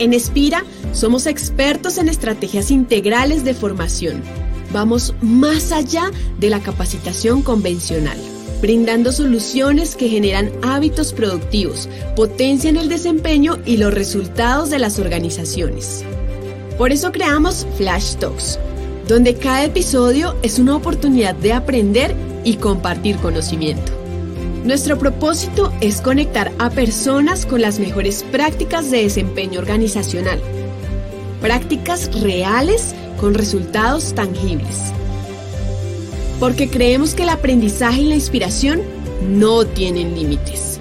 En Espira somos expertos en estrategias integrales de formación. Vamos más allá de la capacitación convencional, brindando soluciones que generan hábitos productivos, potencian el desempeño y los resultados de las organizaciones. Por eso creamos Flash Talks, donde cada episodio es una oportunidad de aprender y compartir conocimiento. Nuestro propósito es conectar a personas con las mejores prácticas de desempeño organizacional. Prácticas reales con resultados tangibles. Porque creemos que el aprendizaje y la inspiración no tienen límites.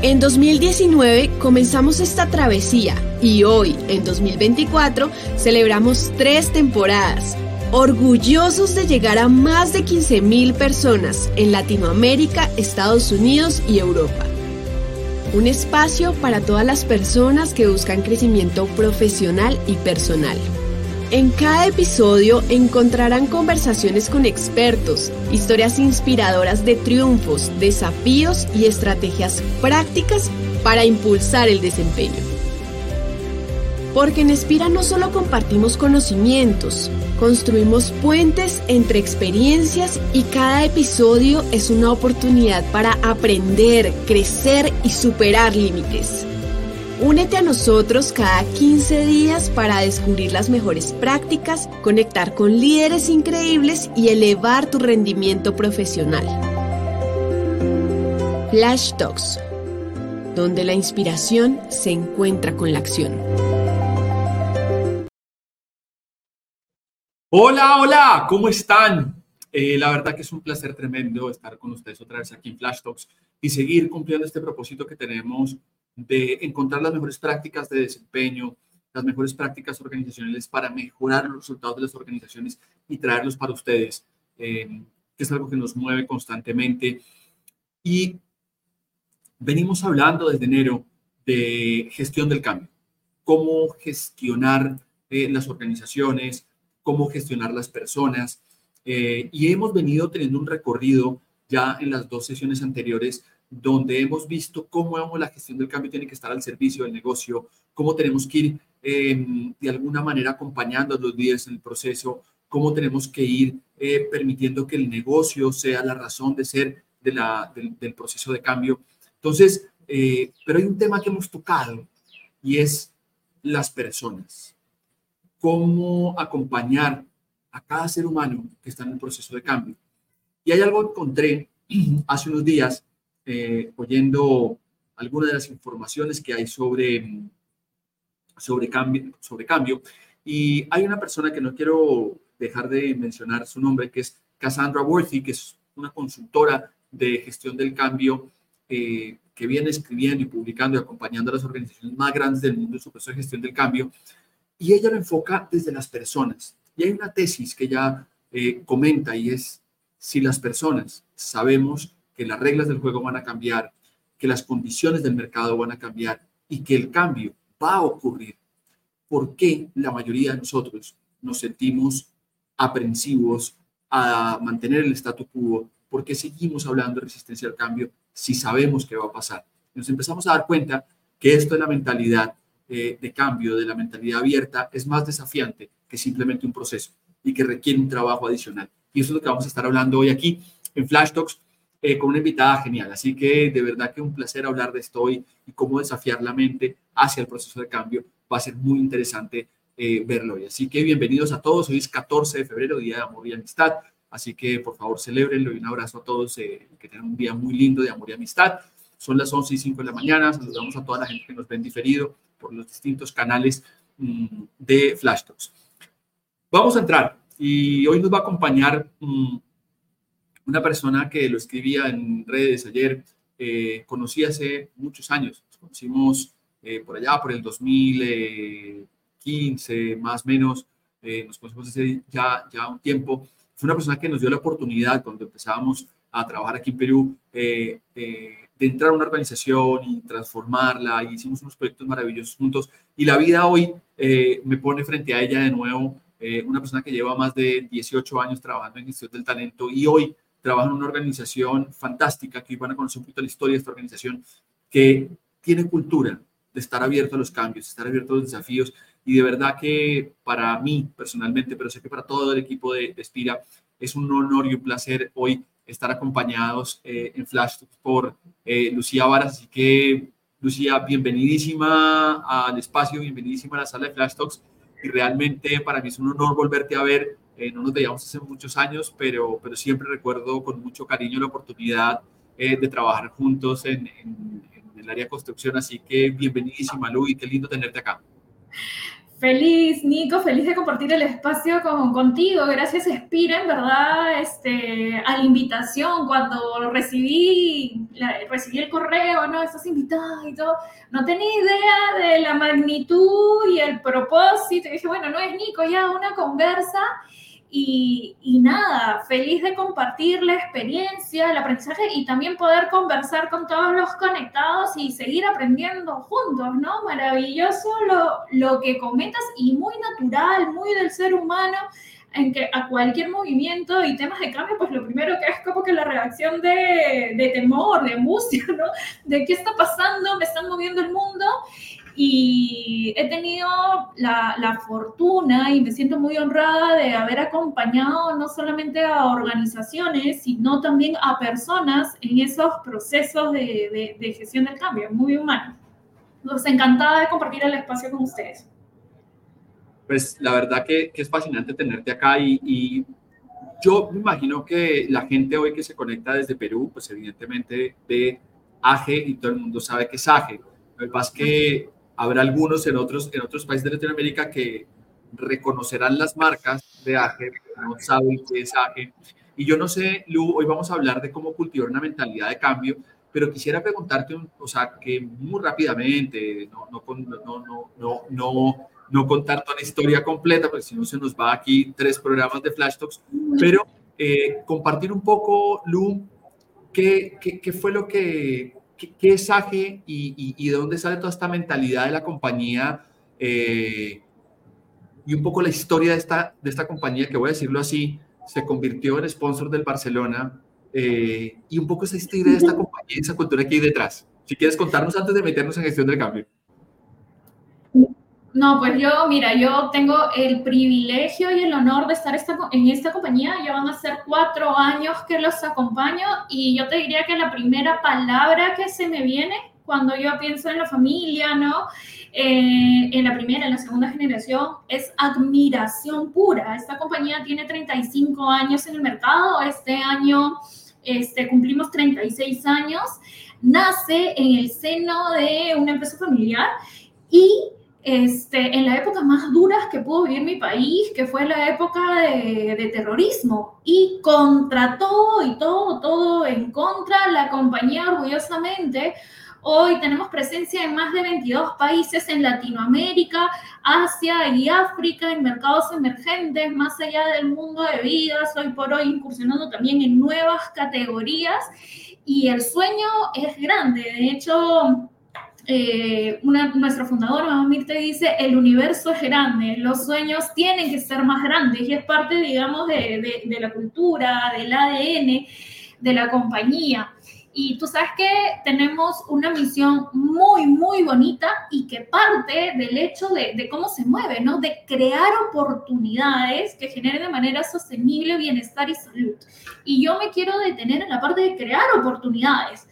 En 2019 comenzamos esta travesía y hoy, en 2024, celebramos tres temporadas orgullosos de llegar a más de 15.000 personas en Latinoamérica, Estados Unidos y Europa. Un espacio para todas las personas que buscan crecimiento profesional y personal. En cada episodio encontrarán conversaciones con expertos, historias inspiradoras de triunfos, desafíos y estrategias prácticas para impulsar el desempeño. Porque en Espira no solo compartimos conocimientos, construimos puentes entre experiencias y cada episodio es una oportunidad para aprender, crecer y superar límites. Únete a nosotros cada 15 días para descubrir las mejores prácticas, conectar con líderes increíbles y elevar tu rendimiento profesional. Flash Talks, donde la inspiración se encuentra con la acción. Hola, hola, ¿cómo están? Eh, la verdad que es un placer tremendo estar con ustedes otra vez aquí en Flash Talks y seguir cumpliendo este propósito que tenemos de encontrar las mejores prácticas de desempeño, las mejores prácticas organizacionales para mejorar los resultados de las organizaciones y traerlos para ustedes, eh, que es algo que nos mueve constantemente. Y venimos hablando desde enero de gestión del cambio, cómo gestionar eh, las organizaciones, cómo gestionar las personas. Eh, y hemos venido teniendo un recorrido ya en las dos sesiones anteriores donde hemos visto cómo la gestión del cambio tiene que estar al servicio del negocio, cómo tenemos que ir em, de alguna manera acompañando a los líderes en el proceso, cómo tenemos que ir eh, permitiendo que el negocio sea la razón de ser de la, del, proceso de cambio. Entonces, eh, pero hay un tema que hemos tocado y es las personas cómo acompañar a cada ser humano que está en el proceso de cambio. Y hay algo que encontré hace unos días eh, oyendo algunas de las informaciones que hay sobre, sobre, cambio, sobre cambio. Y hay una persona que no quiero dejar de mencionar su nombre, que es Cassandra Worthy, que es una consultora de gestión del cambio eh, que viene escribiendo y publicando y acompañando a las organizaciones más grandes del mundo en su proceso de gestión del cambio y ella lo enfoca desde las personas. Y hay una tesis que ella eh, comenta y es, si las personas sabemos que las reglas del juego van a cambiar, que las condiciones del mercado van a cambiar y que el cambio va a ocurrir, ¿por qué la mayoría de nosotros nos sentimos aprensivos a mantener el statu quo? ¿Por qué seguimos hablando de resistencia al cambio si sabemos que va a pasar? Nos empezamos a dar cuenta que esto es la mentalidad eh, de cambio de la mentalidad abierta es más desafiante que simplemente un proceso y que requiere un trabajo adicional. Y eso es lo que vamos a estar hablando hoy aquí en Flash Talks eh, con una invitada genial. Así que de verdad que un placer hablar de esto hoy y cómo desafiar la mente hacia el proceso de cambio. Va a ser muy interesante eh, verlo hoy. Así que bienvenidos a todos. Hoy es 14 de febrero, Día de Amor y Amistad. Así que por favor celebrenlo y un abrazo a todos. que tengan un día muy lindo de amor y amistad. Son las 11 y 5 de la mañana. Saludamos a toda la gente que nos ven diferido por los distintos canales mm, de Flash Talks. Vamos a entrar y hoy nos va a acompañar mm, una persona que lo escribía en redes ayer, eh, conocí hace muchos años, nos conocimos eh, por allá, por el 2015, más o menos, eh, nos conocimos hace ya, ya un tiempo. Fue una persona que nos dio la oportunidad cuando empezábamos a trabajar aquí en Perú de entrar a una organización y transformarla, y hicimos unos proyectos maravillosos juntos, y la vida hoy eh, me pone frente a ella de nuevo, eh, una persona que lleva más de 18 años trabajando en gestión del talento y hoy trabaja en una organización fantástica, que van a conocer un poquito la historia de esta organización, que tiene cultura de estar abierto a los cambios, estar abierto a los desafíos. Y de verdad que para mí personalmente, pero sé que para todo el equipo de, de Spira, es un honor y un placer hoy estar acompañados eh, en Flash por eh, Lucía Varas. Así que, Lucía, bienvenidísima al espacio, bienvenidísima a la sala de Flash Talks. Y realmente para mí es un honor volverte a ver. Eh, no nos veíamos hace muchos años, pero, pero siempre recuerdo con mucho cariño la oportunidad de trabajar juntos en, en, en, el área de construcción. Así que bienvenidísima, Lu, y qué lindo tenerte acá. Feliz, Nico, feliz de compartir el espacio con, contigo. Gracias, Spira, en verdad, este, a la invitación. Cuando recibí, la, recibí el correo, ¿no? Estás invitada y todo. No tenía idea de la magnitud y el propósito. Y dije, bueno, no es Nico, ya una conversa. Y, y, nada, feliz de compartir la experiencia, el aprendizaje y también poder conversar con todos los conectados y seguir aprendiendo juntos, ¿no? Maravilloso lo, lo que comentas y muy natural, muy del ser humano, en que a cualquier movimiento y temas de cambio, pues lo primero que es como que la reacción de, de temor, de angustia, ¿no? De qué está pasando, me están moviendo el mundo y he tenido la, la, fortuna y me siento muy honrada de haber acompañado no solamente a organizaciones, sino también a personas en esos procesos de, de, de gestión del cambio, muy humanos. Entonces, encantada de compartir el espacio con ustedes. Pues la verdad que, que es fascinante tenerte acá y, y yo me imagino que la gente hoy que se conecta desde Perú, pues evidentemente ve AGE y todo el mundo sabe que es AGE. Lo que pasa es que Habrá algunos en otros, en otros países de Latinoamérica que reconocerán las marcas de AGE, no saben qué es AGE. Y yo no sé, Lu, hoy vamos a hablar de cómo cultivar una mentalidad de cambio, pero quisiera preguntarte, o sea, que muy rápidamente, no, no, no, no, no, no contar toda la historia completa, porque si no se nos va aquí tres programas de Flash Talks, pero eh, compartir un poco, Lu, qué, qué, qué fue lo que ¿qué, qué es AGE y, y, y, de dónde sale toda esta mentalidad de la compañía? Eh, y un poco la historia de esta, de esta compañía, que voy a decirlo así, se convirtió en sponsor del Barcelona, eh, y un poco esa historia de esta compañía, esa cultura que hay detrás. Si quieres contarnos antes de meternos en gestión del cambio. No, pues yo, mira, yo tengo el privilegio y el honor de estar esta, en esta compañía. Ya van a ser cuatro años que los acompaño y yo te diría que la primera palabra que se me viene cuando yo pienso en la familia, ¿no? Eh, en la primera, en la segunda generación, es admiración pura. Esta compañía tiene 35 años en el mercado. Este año este, cumplimos 36 años. Nace en el seno de una empresa familiar y este, en la época más duras que pudo vivir mi país, que fue la época de, de, terrorismo. Y contra todo y todo, todo en contra, la compañía orgullosamente, hoy tenemos presencia en más de 22 países en Latinoamérica, Asia y África, en mercados emergentes, más allá del mundo de vidas, hoy por hoy incursionando también en nuevas categorías. Y el sueño es grande, de hecho eh, una, nuestra fundadora, dice, el universo es grande, los sueños tienen que ser más grandes y es parte, digamos, de, de, de la cultura, del ADN de la compañía. Y tú sabes que tenemos una misión muy, muy bonita y que parte del hecho de, de, cómo se mueve, ¿no? De crear oportunidades que generen de manera sostenible bienestar y salud. Y yo me quiero detener en la parte de crear oportunidades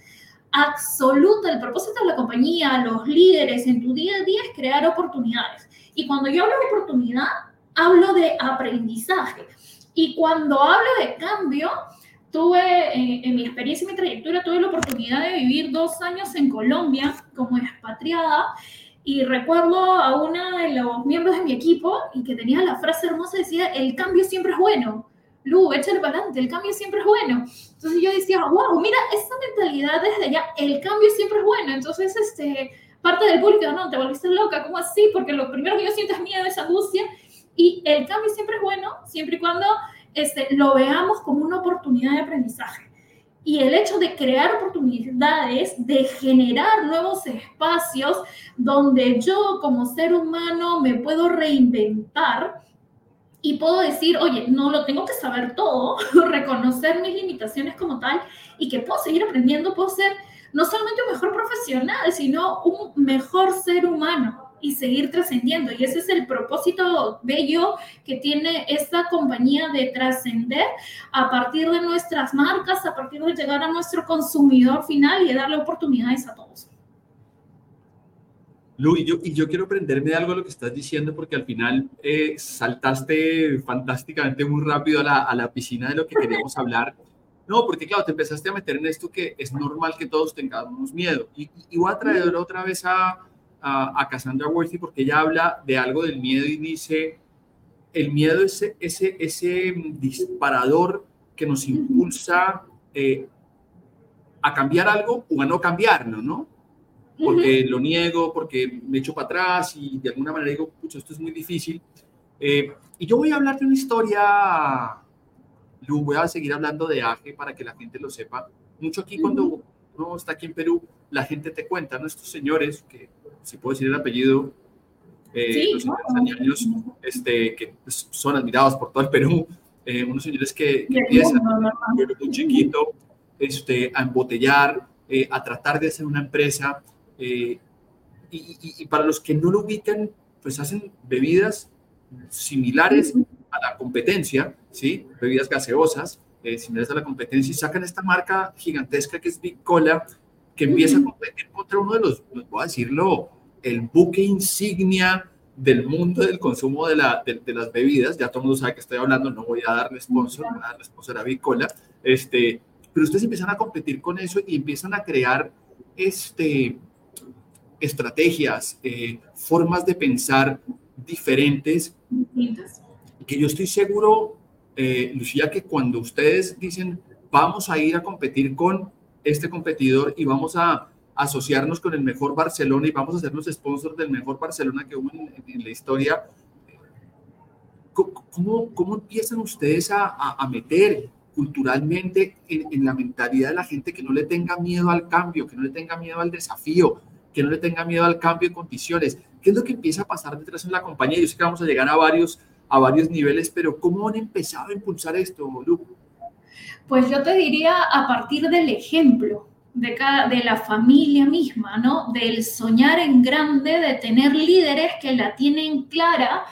absoluta, el propósito de la compañía, los líderes en tu día a día es crear oportunidades. Y cuando yo hablo de oportunidad, hablo de aprendizaje. Y cuando hablo de cambio, tuve, eh, en mi experiencia y mi trayectoria, tuve la oportunidad de vivir dos años en Colombia como expatriada. Y recuerdo a una de los miembros de mi equipo y que tenía la frase hermosa, decía, el cambio siempre es bueno. Lu, échale para adelante, el cambio siempre es bueno. Entonces yo decía, wow, mira, esa mentalidad desde allá, el cambio siempre es bueno. Entonces, este, parte del público, no, te volviste loca, ¿cómo así? Porque lo primero que yo siento es miedo, es angustia. Y el cambio siempre es bueno, siempre y cuando este, lo veamos como una oportunidad de aprendizaje. Y el hecho de crear oportunidades, de generar nuevos espacios donde yo como ser humano me puedo reinventar, y puedo decir, oye, no lo tengo que saber todo, reconocer mis limitaciones como tal y que puedo seguir aprendiendo, puedo ser no solamente un mejor profesional, sino un mejor ser humano y seguir trascendiendo. Y ese es el propósito bello que tiene esta compañía de trascender a partir de nuestras marcas, a partir de llegar a nuestro consumidor final y darle oportunidades a todos. Lu, y yo, y yo quiero aprenderme de algo de lo que estás diciendo porque al final eh, saltaste fantásticamente muy rápido a la, a la piscina de lo que queríamos hablar. No, porque claro, te empezaste a meter en esto que es normal que todos tengamos miedo. Y, y voy a traer otra vez a, a, Cassandra Worthy porque ella habla de algo del miedo y dice, el miedo es ese, ese disparador que nos impulsa eh, a cambiar algo o a no cambiarlo, ¿no? Porque lo niego, porque me echo para atrás y de alguna manera digo, pucha, esto es muy difícil. Eh, y yo voy a hablar de una historia, Lu, voy a seguir hablando de AGE para que la gente lo sepa. Mucho aquí cuando uno está aquí en Perú, la gente te cuenta, ¿no? Estos señores que si puedo decir el apellido, eh, los señores este, que pues, son admirados por todo el Perú, eh, unos señores que, empiezan muy chiquito este, a embotellar, eh, a tratar de hacer una empresa. Y, y, para los que no lo ubican, pues hacen bebidas similares a la competencia, ¿sí? bebidas gaseosas, similares a la competencia, y sacan esta marca gigantesca que es Big Cola, que empieza a competir contra uno de los, voy a decirlo, el buque insignia del mundo del consumo de, la, de, las bebidas. Ya todo el mundo sabe que estoy hablando, no voy a darle sponsor, voy a darle sponsor a Bicola. Este, pero ustedes empiezan a competir con eso y empiezan a crear este, estrategias, eh, formas de pensar diferentes. Que yo estoy seguro, eh, Lucía, que cuando ustedes dicen vamos a ir a competir con este competidor y vamos a asociarnos con el mejor Barcelona y vamos a ser los sponsors del mejor Barcelona que hubo en, la historia. ¿Cómo, ¿Cómo, empiezan ustedes a, a, meter culturalmente en, en, la mentalidad de la gente que no le tenga miedo al cambio, que no le tenga miedo al desafío, que no le tenga miedo al cambio de condiciones? ¿Qué es lo que empieza a pasar detrás en la compañía? Yo sé que vamos a llegar a varios, a varios niveles, pero ¿cómo han empezado a impulsar esto, Lu? Pues yo te diría a partir del ejemplo de, cada, de la familia misma, ¿no? Del soñar en grande, de tener líderes que la tienen clara,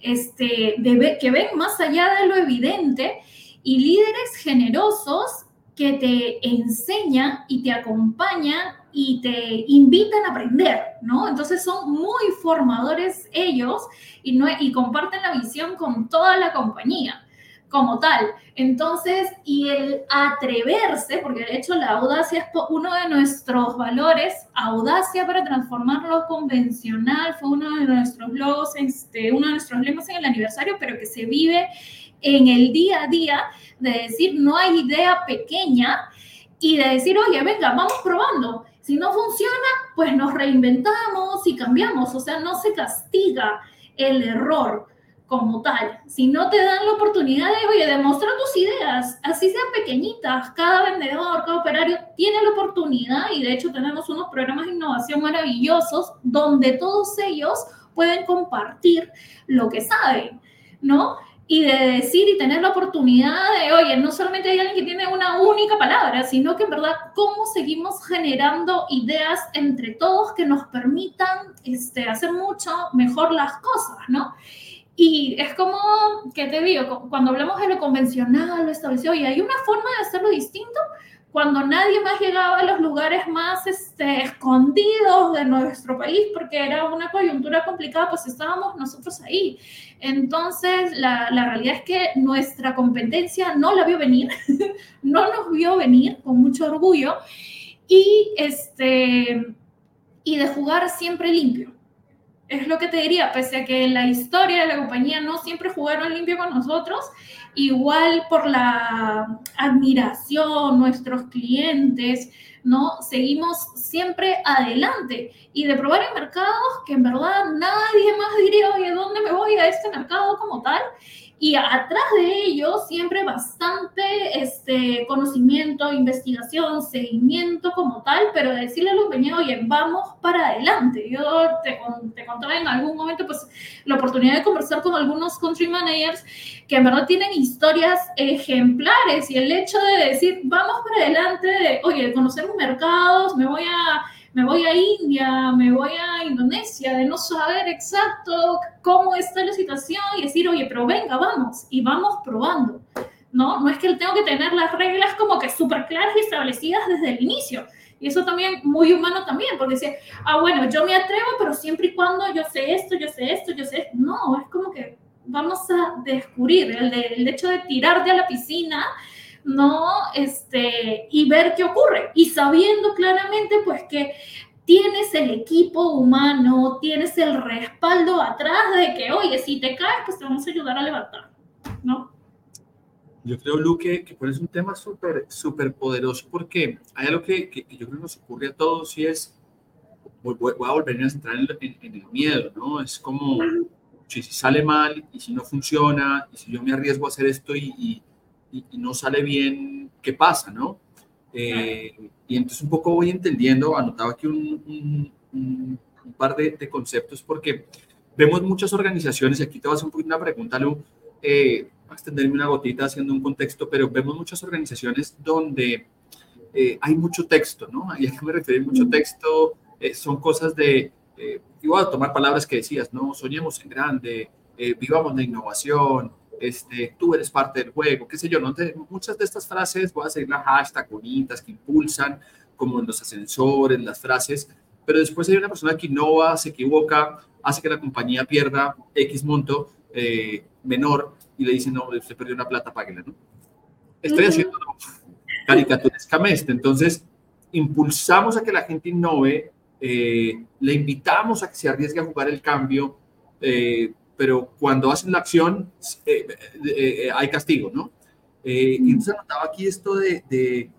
este, que ven más allá de lo evidente y líderes generosos que te enseñan y te acompañan y te invitan a aprender, ¿no? Entonces son muy formadores ellos y, no, y comparten la visión con toda la compañía como tal. Entonces, y el atreverse, porque de hecho la audacia es uno de nuestros valores, audacia para transformar lo convencional, fue uno de nuestros logos, este, uno de nuestros lemas en el aniversario, pero que se vive en el día a día, de decir, no hay idea pequeña y de decir, oye, venga, vamos probando. Si no funciona, pues nos reinventamos y cambiamos, o sea, no se castiga el error como tal. Si no te dan la oportunidad de, oye, demostrar tus ideas, así sean pequeñitas, cada vendedor, cada operario tiene la oportunidad y de hecho tenemos unos programas de innovación maravillosos donde todos ellos pueden compartir lo que saben, ¿no? Y de decir y tener la oportunidad de, oye, no solamente hay alguien que tiene una única palabra, sino que en verdad cómo seguimos generando ideas entre todos que nos permitan este, hacer mucho mejor las cosas, ¿no? Y es como, ¿qué te digo? Cuando hablamos de lo convencional, lo establecido, y hay una forma de hacerlo distinto cuando nadie más llegaba a los lugares más este, escondidos de nuestro país, porque era una coyuntura complicada, pues estábamos nosotros ahí. Entonces, la, la realidad es que nuestra competencia no la vio venir, no nos vio venir con mucho orgullo, y, este, y de jugar siempre limpio es lo que te diría, pese a que la historia de la compañía no siempre jugaron limpio con nosotros, igual por la admiración, nuestros clientes, ¿no? Seguimos siempre adelante y de probar en mercados que en verdad nadie más diría, oye, ¿dónde me voy a este mercado como tal? Y atrás de ello siempre bastante este, conocimiento, investigación, seguimiento como tal, pero decirle al compañero, oye, vamos para adelante. Yo te, te contaba en algún momento pues la oportunidad de conversar con algunos country managers que en verdad tienen historias ejemplares y el hecho de decir, vamos para adelante, de, oye, conocer un mercado, me voy a me voy a India, me voy a Indonesia, de no saber exacto cómo está la situación y decir, oye, pero venga, vamos, y vamos probando, ¿no? No es que tengo que tener las reglas como que súper claras y establecidas desde el inicio. Y eso también muy humano también, porque dice, ah, bueno, yo me atrevo, pero siempre y cuando yo sé esto, yo sé esto, yo sé, no, es como que vamos a descubrir el, de, el hecho de tirarte a la piscina ¿no? Este, y ver qué ocurre. Y sabiendo claramente, pues, que tienes el equipo humano, tienes el respaldo atrás de que, oye, si te caes, pues te vamos a ayudar a levantar, ¿no? Yo creo, Luque, que pones un tema súper, súper poderoso porque hay algo que, que, yo creo que nos ocurre a todos y es, voy, a volver a centrar en, el miedo, ¿no? Es como, si, sale mal y si no funciona y si yo me arriesgo a hacer esto y y, no sale bien, ¿qué pasa, no? Eh, y entonces un poco voy entendiendo, anotaba aquí un, un, par de, de, conceptos porque vemos muchas organizaciones, y aquí te voy a hacer un una pregunta, Lu, eh, a extenderme una gotita haciendo un contexto, pero vemos muchas organizaciones donde eh, hay mucho texto, ¿no? ¿Y a qué me refiero? Mucho texto, eh, son cosas de, y voy a tomar palabras que decías, ¿no? Soñemos en grande, vivamos la innovación, este, tú eres parte del juego, qué sé yo, ¿no? muchas de estas frases, voy a seguir la hashtag bonitas que impulsan, como en los ascensores, las frases, pero después hay una persona que innova, se equivoca, hace que la compañía pierda X monto eh, menor y le dice, no, usted perdió una plata, páguela, ¿no? Estoy haciendo caricaturescamente, entonces impulsamos a que la gente innove, eh, le invitamos a que se arriesgue a jugar el cambio, eh, pero cuando hacen la acción eh, eh, eh, hay castigo, ¿no? y entonces anotaba aquí esto de,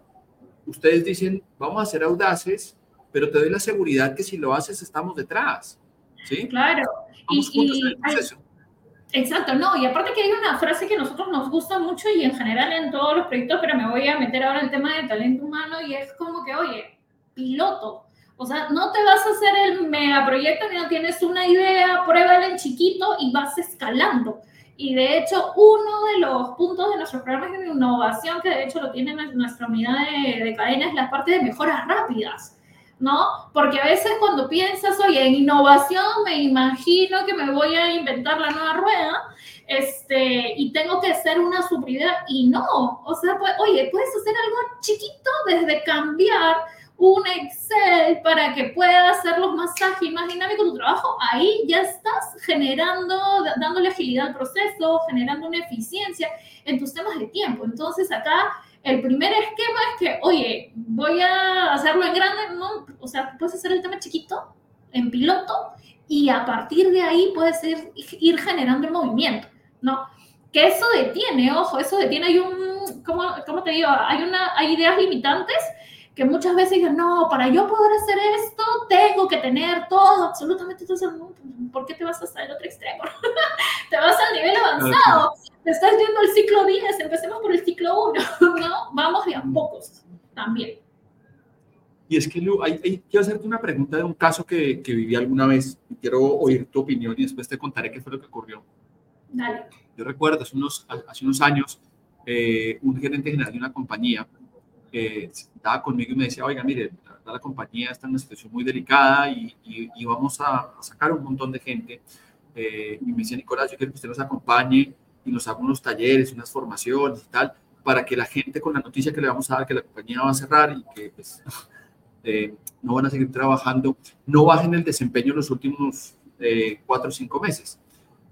ustedes dicen, vamos a ser audaces, pero te doy la seguridad que si lo haces estamos detrás, ¿sí? Claro. y, exacto, no, y aparte que hay una frase que a nosotros nos gusta mucho y en general en todos los proyectos, pero me voy a meter ahora en el tema de talento humano y es como que, oye, piloto, o sea, no te vas a hacer el megaproyecto ni no tienes una idea, pruébala en chiquito y vas escalando. Y de hecho, uno de los puntos de nuestros programas de innovación, que de hecho lo tiene nuestra unidad de, de cadena, es la parte de mejoras rápidas. ¿no? Porque a veces cuando piensas, oye, en innovación me imagino que me voy a inventar la nueva rueda, este, y tengo que hacer una subida, y no, o sea, pues, oye, puedes hacer algo chiquito desde cambiar un Excel para que puedas hacerlo más ágil, más dinámico tu trabajo, ahí ya estás generando, dándole agilidad al proceso, generando una eficiencia en tus temas de tiempo. Entonces acá el primer esquema es que, oye, voy a hacerlo en grande, ¿no? o sea, puedes hacer el tema chiquito, en piloto, y a partir de ahí puedes ir, ir generando el movimiento, ¿no? Que eso detiene, ojo, eso detiene, hay un, ¿cómo, cómo te digo? Hay, una, hay ideas limitantes que muchas veces dicen, no, para yo poder hacer esto, tengo que tener todo, absolutamente todo. ¿Por qué te vas hasta el otro extremo? te vas al nivel avanzado, te estás viendo el ciclo 10, empecemos por el ciclo 1, ¿no? Vamos de a pocos también. Y es que, Lu, hay, quiero hacerte una pregunta de un caso que, que viví alguna vez. Quiero oír tu opinión y después te contaré qué fue lo que ocurrió. Dale. Yo recuerdo, hace unos, hace unos años, eh, un gerente general de una compañía eh, estaba conmigo y me decía, oiga, mire, la, compañía está en una situación muy delicada y, y, vamos a, sacar un montón de gente. Eh, y me decía, Nicolás, yo quiero que usted nos acompañe y nos haga unos talleres, unas formaciones y tal, para que la gente con la noticia que le vamos a dar que la compañía va a cerrar y que pues, eh, no van a seguir trabajando, no bajen el desempeño en los últimos eh, cuatro o cinco meses.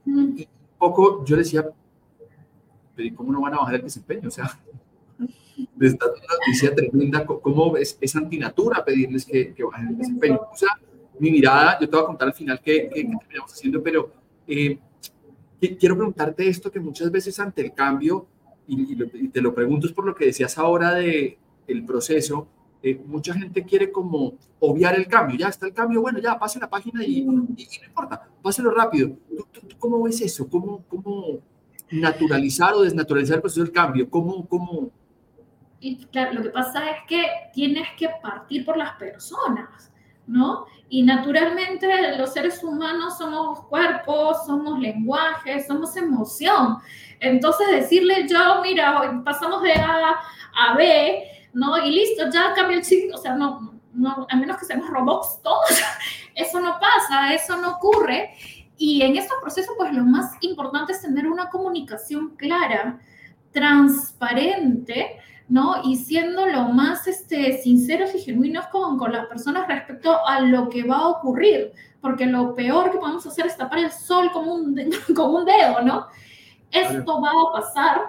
Mm. Y un poco yo decía, pero ¿cómo no van a bajar el desempeño? O sea, les da una noticia tremenda, cómo es, es antinatura pedirles que, que bajen el desempeño. O sea, mi mirada, yo te voy a contar al final qué, qué, terminamos haciendo, pero eh, quiero preguntarte esto que muchas veces ante el cambio, y, te lo pregunto es por lo que decías ahora de el proceso, eh, mucha gente quiere como obviar el cambio, ya está el cambio, bueno, ya pase la página y, y, no importa, páselo rápido. ¿Tú, tú, cómo ves eso? ¿Cómo, cómo naturalizar o desnaturalizar el proceso del cambio? ¿Cómo, cómo? Y claro, lo que pasa es que tienes que partir por las personas, ¿no? Y naturalmente los seres humanos somos cuerpos, somos lenguaje, somos emoción. Entonces decirle yo, mira, pasamos de A a B, ¿no? Y listo, ya cambia el chip, o sea, no, no, a menos que seamos robots todos, eso no pasa, eso no ocurre. Y en estos procesos, pues lo más importante es tener una comunicación clara, transparente, ¿no? Y siendo lo más este, sinceros y genuinos con, con las personas respecto a lo que va a ocurrir, porque lo peor que podemos hacer es tapar el sol como un, como un dedo, ¿no? Esto va a pasar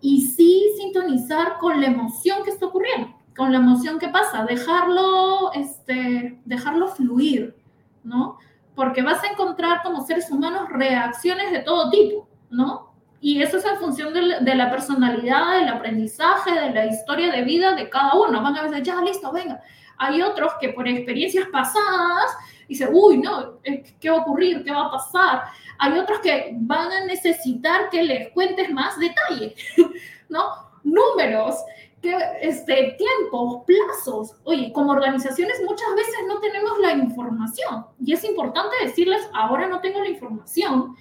y sí sintonizar con la emoción que está ocurriendo, con la emoción que pasa, dejarlo, este, dejarlo fluir, ¿no? porque vas a encontrar como seres humanos reacciones de todo tipo, ¿no? Y eso es en función de, la personalidad, del aprendizaje, de la historia de vida de cada uno. Van a decir, ya, listo, venga. Hay otros que por experiencias pasadas dicen, uy, no, ¿qué va a ocurrir? ¿Qué va a pasar? Hay otros que van a necesitar que les cuentes más detalle, ¿no? Números, que, este, tiempos, plazos. Oye, como organizaciones muchas veces no tenemos la información y es importante decirles, ahora no tengo la información,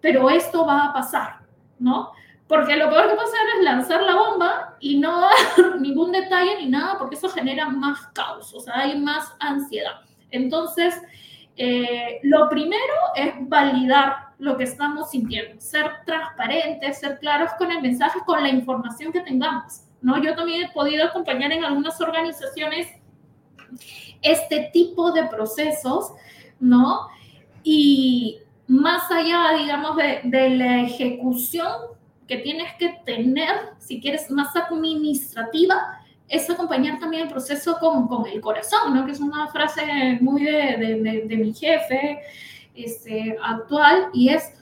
pero esto va a pasar, ¿no? Porque lo peor que puede hacer es lanzar la bomba y no dar ningún detalle ni nada, porque eso genera más caos, o sea, hay más ansiedad. Entonces, eh, lo primero es validar lo que estamos sintiendo, ser transparentes, ser claros con el mensaje, con la información que tengamos. ¿no? Yo también he podido acompañar en algunas organizaciones este tipo de procesos, ¿no? Y más allá, digamos, de, de la ejecución que tienes que tener, si quieres más administrativa, es acompañar también el proceso con, con el corazón, ¿no? Que es una frase muy de, de, mi jefe este, actual y es,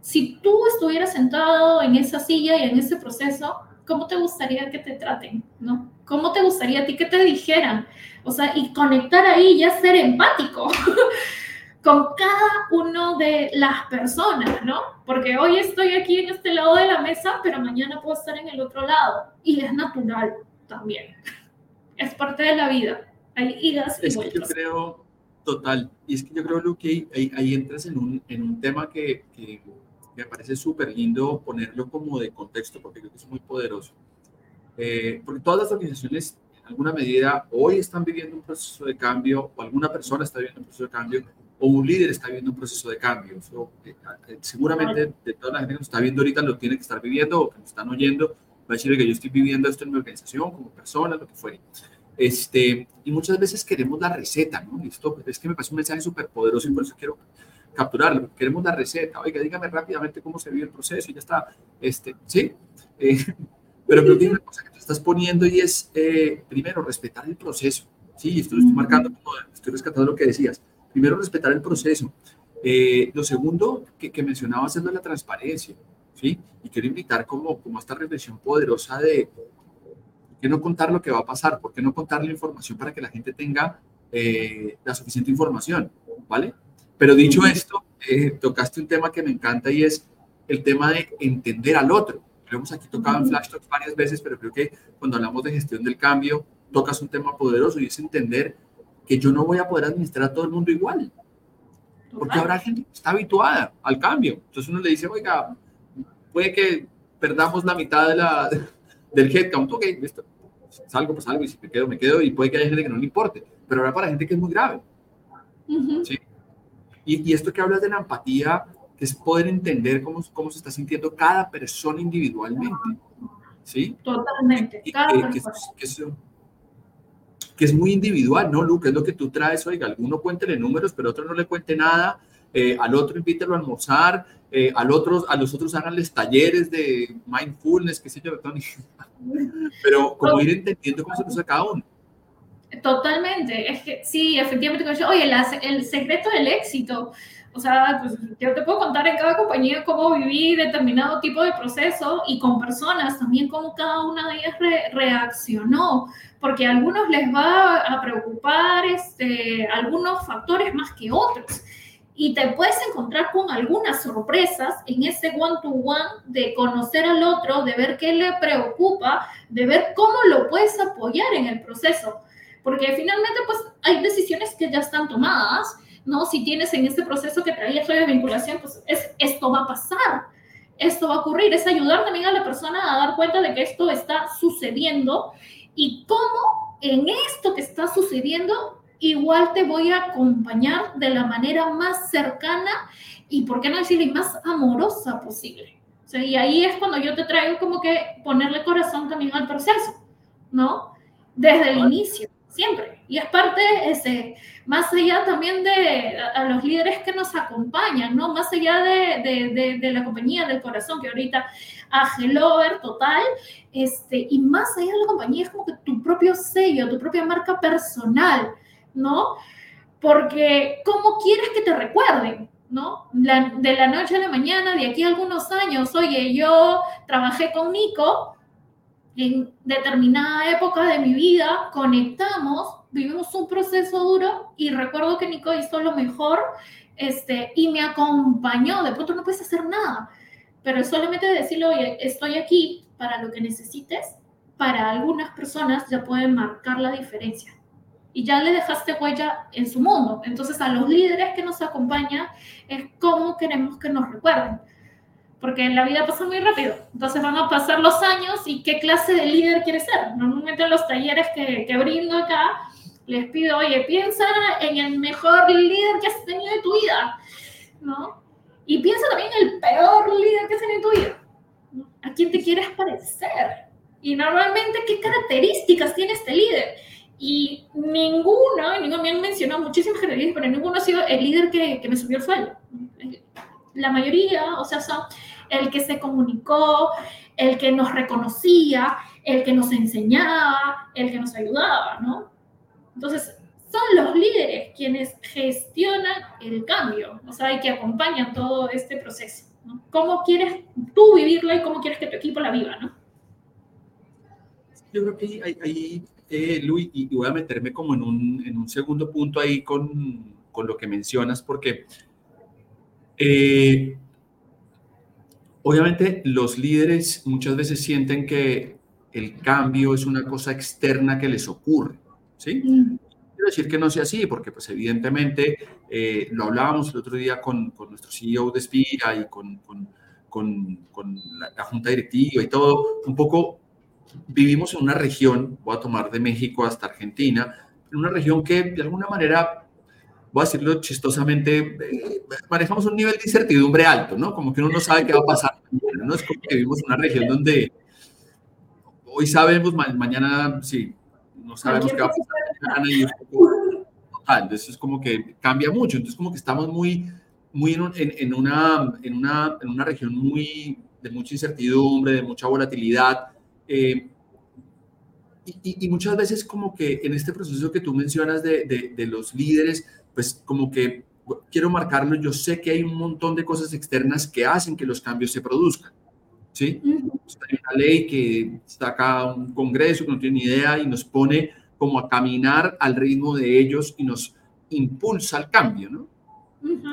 si tú estuvieras sentado en esa silla y en ese proceso, ¿cómo te gustaría que te traten? ¿No? ¿Cómo te gustaría a ti que te dijeran? O sea, y conectar ahí ya ser empático con cada uno de las personas, ¿no? Porque hoy estoy aquí en este lado de la mesa, pero mañana puedo estar en el otro lado. Y es natural también. Es parte de la vida. Hay idas y es Que yo creo, total, y es que yo creo, que ahí, ahí entras en un, en un tema que, que me parece súper lindo ponerlo como de contexto porque creo que es muy poderoso. Eh, porque todas las organizaciones, en alguna medida, hoy están viviendo un proceso de cambio, o alguna persona está viviendo un proceso de cambio, o un líder está viviendo un proceso de cambio. Eh, eh, seguramente de toda la gente que nos está viendo ahorita lo tiene que estar viviendo o que nos están oyendo, va a decir que yo estoy viviendo esto en mi organización, como persona, lo que fuere. Este, y muchas veces queremos la receta, ¿no? Listo, es que me parece un mensaje súper poderoso y por eso quiero capturarlo. Queremos la receta. Oiga, dígame rápidamente cómo se vive el proceso y ya está. Este, ¿sí? Eh, pero creo que una cosa que tú estás poniendo y es, eh, primero, respetar el proceso. Sí, esto lo estoy marcando, estoy rescatando lo que decías. Primero, respetar el proceso. Eh, lo segundo que, que mencionabas es la transparencia. ¿sí? Y quiero invitar como, como a esta reflexión poderosa de ¿por qué no contar lo que va a pasar? ¿Por qué no contar la información para que la gente tenga la suficiente información? ¿Vale? Pero dicho esto, eh, tocaste un tema que me encanta y es el tema de entender al otro. Lo hemos aquí tocado en Flash Talks varias veces, pero creo que cuando hablamos de gestión del cambio, tocas un tema poderoso y es entender que yo no voy a poder administrar a todo el mundo igual. Porque habrá gente que está habituada al cambio. Entonces uno le dice, oiga, puede que perdamos la mitad de la, del headcount. Ok, listo. Salgo, pues salgo y si me quedo, me quedo. Y puede que haya gente que no le importe. Pero habrá para gente que es muy grave. ¿sí? Y, esto que hablas de la empatía, que es poder entender cómo, cómo se está sintiendo cada persona individualmente. ¿Sí? Totalmente. que, que, es, muy individual, ¿no, Luke? Es lo que tú traes, oiga, alguno cuéntele números, pero otro no le cuente nada. Eh, al otro invítelo a almorzar, eh, al otro, a los otros háganles talleres de mindfulness, qué sé yo, pero como ir entendiendo cómo se usa cada uno. Totalmente, es que sí, efectivamente, oye, el secreto del éxito, o sea, pues yo te puedo contar en cada compañía cómo viví determinado tipo de proceso y con personas también cómo cada una de ellas reaccionó, porque a algunos les va a preocupar este, algunos factores más que otros. y te puedes encontrar con algunas sorpresas en ese one-to-one de conocer al otro, de ver qué le preocupa, de ver cómo lo puedes apoyar en el proceso. Porque finalmente, pues, hay decisiones que ya están tomadas, ¿no? Si tienes en este proceso que traía de vinculación, pues es, esto va a pasar, esto va a ocurrir. Es ayudar también a la persona a dar cuenta de que esto está sucediendo y cómo en esto que está sucediendo igual te voy a acompañar de la manera más cercana y, ¿por qué no decirle, más amorosa posible? y ahí es cuando yo te traigo como que ponerle corazón también al proceso, ¿no? Desde el inicio, siempre. Y es parte ese, más allá también de a, los líderes que nos acompañan, ¿no? Más allá de, de, de, la compañía del corazón, que ahorita a Hellover total, este, y más allá de la compañía es como que tu propio sello, tu propia marca personal, ¿no? Porque ¿cómo quieres que te recuerden? ¿No? de la noche a la mañana, de aquí a algunos años, oye, yo trabajé con Nico en determinada época de mi vida, conectamos, vivimos un proceso duro y recuerdo que Nico hizo lo mejor este, y me acompañó. De pronto no puedes hacer nada, pero solamente decirle, oye, estoy aquí para lo que necesites, para algunas personas ya pueden marcar la diferencia y ya le dejaste huella en su mundo. Entonces, a los líderes que nos acompañan es cómo queremos que nos recuerden. Porque la vida pasa muy rápido. Entonces van a pasar los años y qué clase de líder quieres ser. Normalmente en los talleres que, que brindo acá, les pido, oye, piensa en el mejor líder que has tenido en tu vida, ¿no? Y piensa también en el peor líder que has en tu vida. ¿A quién te quieres parecer? Y normalmente, ¿qué características tiene este líder? Y ninguno, ninguno me han mencionado muchísimas jerarquías, pero ninguno ha sido el líder que, que me subió el sueldo. La mayoría, o sea, son el que se comunicó, el que nos reconocía, el que nos enseñaba, el que nos ayudaba, ¿no? Entonces, son los líderes quienes gestionan el cambio, o sea, y que acompañan todo este proceso. ¿no? ¿Cómo quieres tú vivirlo y cómo quieres que tu equipo la viva, no? Yo creo que hay, hay eh, Luis, y, voy a meterme como en un, en un segundo punto ahí con, con, lo que mencionas, porque eh, obviamente los líderes muchas veces sienten que el cambio es una cosa externa que les ocurre, ¿sí? Mm. Decir que no sea así, porque pues evidentemente eh, lo hablábamos el otro día con, con nuestro CEO de Spira y con, con, con la, la, junta directiva y todo, un poco vivimos en una región, voy a tomar de México hasta Argentina, en una región que de alguna manera, voy a decirlo chistosamente, eh, manejamos un nivel de incertidumbre alto, ¿no? Como que uno no sabe qué va a pasar ¿no? Es como que vivimos en una región donde hoy sabemos, mañana sí, no sabemos qué va a pasar. Entonces es como que cambia mucho, entonces como que estamos muy, muy en, en, una, en, una, en una región muy de mucha incertidumbre, de mucha volatilidad, eh, y, muchas veces como que en este proceso que tú mencionas de, de, los líderes, pues como que quiero marcarlo, yo sé que hay un montón de cosas externas que hacen que los cambios se produzcan. ¿sí? Hay una ley que saca un congreso que no tiene ni idea y nos pone como a caminar al ritmo de ellos y nos impulsa al cambio, ¿no?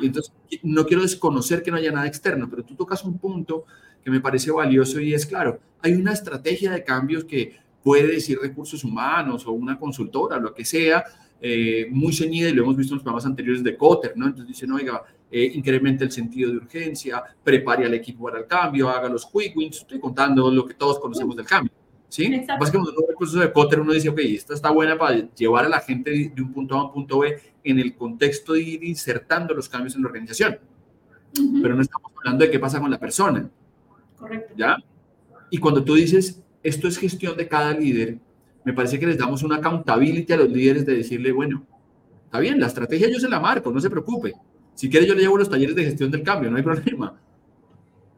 Entonces, no quiero desconocer que no haya nada externo, pero tú tocas un punto que me parece valioso y es claro, hay una estrategia de cambios que puede decir recursos humanos o una consultora, lo que sea, eh, muy ceñida y lo hemos visto en los programas anteriores de Cotter, ¿no? Entonces dicen, oiga, eh, incremente el sentido de urgencia, prepare al equipo para el cambio, haga los quick wins, estoy contando lo que todos conocemos del cambio. ¿Sí? Básicamente, los recursos de Cotter uno dice, ok, esta está buena para llevar a la gente de un punto A a un punto B en el contexto de ir insertando los cambios en la organización. Pero no estamos hablando de qué pasa con la persona. Correcto. ¿Ya? Y cuando tú dices, esto es gestión de cada líder, me parece que les damos una accountability a los líderes de decirle, bueno, está bien, la estrategia yo se la marco, no se preocupe. Si quiere yo le llevo los talleres de gestión del cambio, no hay problema.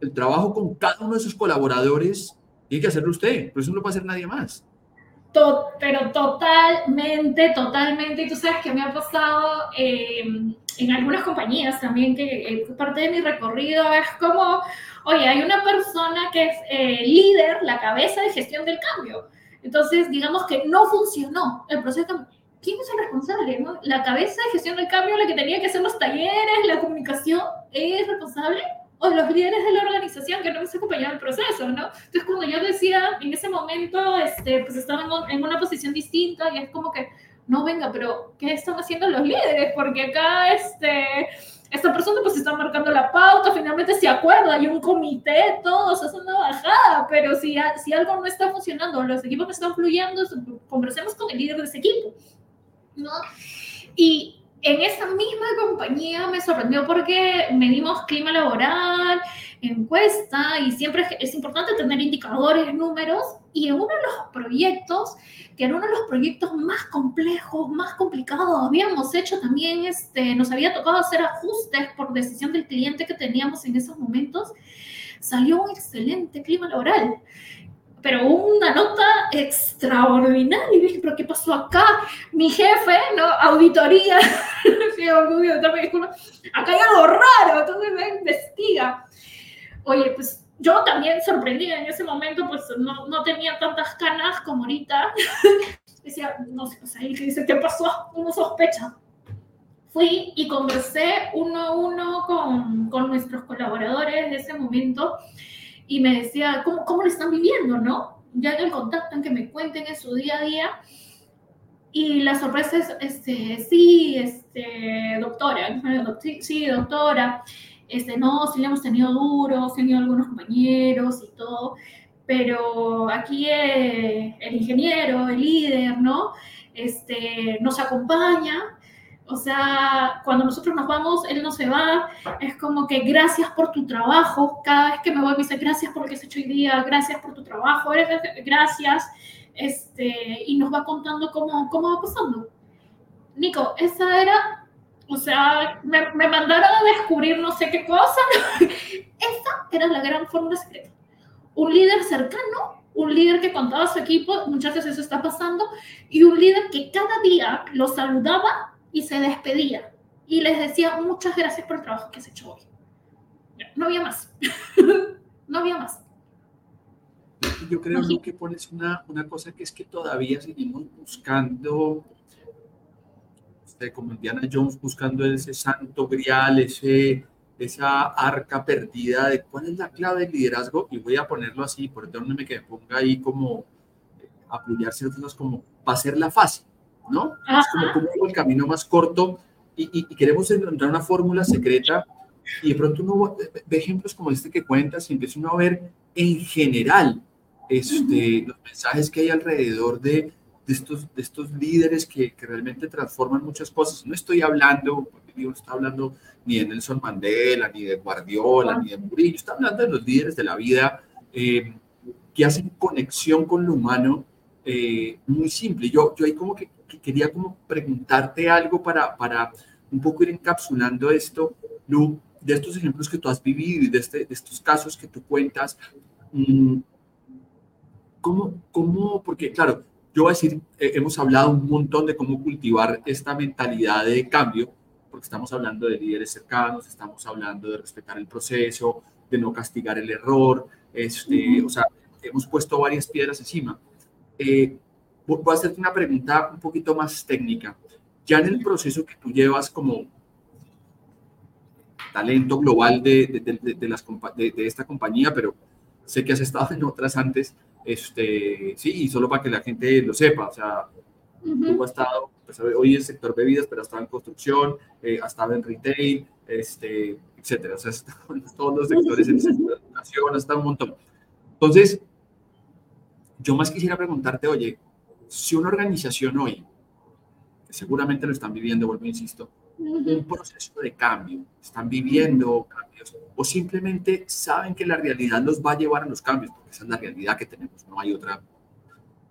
El trabajo con cada uno de sus colaboradores tiene que hacerlo usted, pero eso no lo puede hacer nadie más pero totalmente, totalmente. Y tú sabes que me ha pasado eh, en algunas compañías también, que eh, parte de mi recorrido es como, oye, hay una persona que es eh, líder, la cabeza de gestión del cambio. Entonces, digamos que no funcionó el proceso ¿quién es el responsable? No? La cabeza de gestión del cambio, la que tenía que hacer los talleres, la comunicación, ¿es responsable? O los líderes de la organización que no me acompañado el proceso, ¿no? Entonces, cuando yo decía, en ese momento, este, pues estaba en, una posición distinta y es como que, no, venga, pero ¿qué están haciendo los líderes? Porque acá, este, esta persona pues está marcando la pauta, finalmente se acuerda, hay un comité, todos hacen una bajada, pero si, si algo no está funcionando, los equipos no están fluyendo, conversemos con el líder de ese equipo. ¿no? Y en esa misma compañía me sorprendió porque medimos clima laboral, encuesta, y siempre es importante tener indicadores, números, y en uno de los proyectos, que era uno de los proyectos más complejos, más complicados, habíamos hecho también, este, nos había tocado hacer ajustes por decisión del cliente que teníamos en esos momentos, salió un excelente clima laboral pero una nota extraordinaria. Y dije, ¿pero qué pasó acá? Mi jefe, ¿no? Auditoría. acá hay algo raro, entonces me investiga. Oye, pues yo también sorprendida en ese momento, pues no, no tenía tantas canas como ahorita. Decía, no sé, pues ahí dice, ¿qué pasó? Uno sospecha. Fui y conversé uno a uno con, con nuestros colaboradores de ese momento y me decía, ¿cómo, cómo lo están viviendo, no? Ya en el contacto, en que me cuenten en su día a día. Y la sorpresa es, este, sí, este, doctora, sí, doctora, este, no, sí le hemos tenido duro, sí han tenido algunos compañeros y todo, pero aquí eh, el ingeniero, el líder, ¿no? Este, nos acompaña, o sea, cuando nosotros nos vamos, él no se va. Es como que gracias por tu trabajo. Cada vez que me voy me dice gracias por lo que has hecho hoy día, gracias por tu trabajo, gracias. Este, y nos va contando cómo, cómo va pasando. Nico, esa era, o sea, me, me mandaron a descubrir no sé qué cosa. esa era la gran fórmula secreta. Un líder cercano un líder que contaba a su equipo, muchas veces eso está pasando, y un líder que cada día lo saludaba y se despedía y les decía muchas gracias por el trabajo que has hecho hoy. No había más. no había más. Yo creo que pones una, una cosa que es que todavía seguimos buscando, este, como Indiana Jones, buscando ese santo grial, ese, esa arca perdida de cuál es la clave del liderazgo. Y voy a ponerlo así, por donde me que ponga ahí como eh, apoyar ciertas cosas como va a ser la fácil. ¿No? Es como, como, el camino más corto y, queremos encontrar una fórmula secreta y de pronto uno ve ejemplos como este que cuentas y empieza uno a ver en general este, los mensajes que hay alrededor de, de estos, de estos líderes que, que, realmente transforman muchas cosas. No estoy hablando, digo, no estoy hablando ni de Nelson Mandela, ni de Guardiola, ni de Murillo, estoy hablando de los líderes de la vida eh, que hacen conexión con lo humano eh, muy simple. Yo, yo ahí como que quería como preguntarte algo para, para un poco ir encapsulando esto, Lu, de estos ejemplos que tú has vivido y de, este, de estos casos que tú cuentas. Mm, ¿Cómo, cómo, porque claro, yo voy a decir, eh, hemos hablado un montón de cómo cultivar esta mentalidad de cambio, porque estamos hablando de líderes cercanos, estamos hablando de respetar el proceso, de no castigar el error, este, o sea, hemos puesto varias piedras encima. Eh, voy a hacerte una pregunta un poquito más técnica. Ya en el proceso que tú llevas como talento global de, de, de, las, de, esta compañía, pero sé que has estado en otras antes, este, sí, y solo para que la gente lo sepa, o sea, tú has estado, pues, hoy en el sector bebidas, pero has estado en construcción, eh, has estado en retail, este, etcétera, o sea, has estado en todos los sectores, en educación, has estado un montón. Entonces, yo más quisiera preguntarte, oye, si una organización hoy, seguramente lo están viviendo, vuelvo, insisto, un proceso de cambio, están viviendo cambios, o simplemente saben que la realidad los va a llevar a los cambios, porque esa es la realidad que tenemos, no hay otra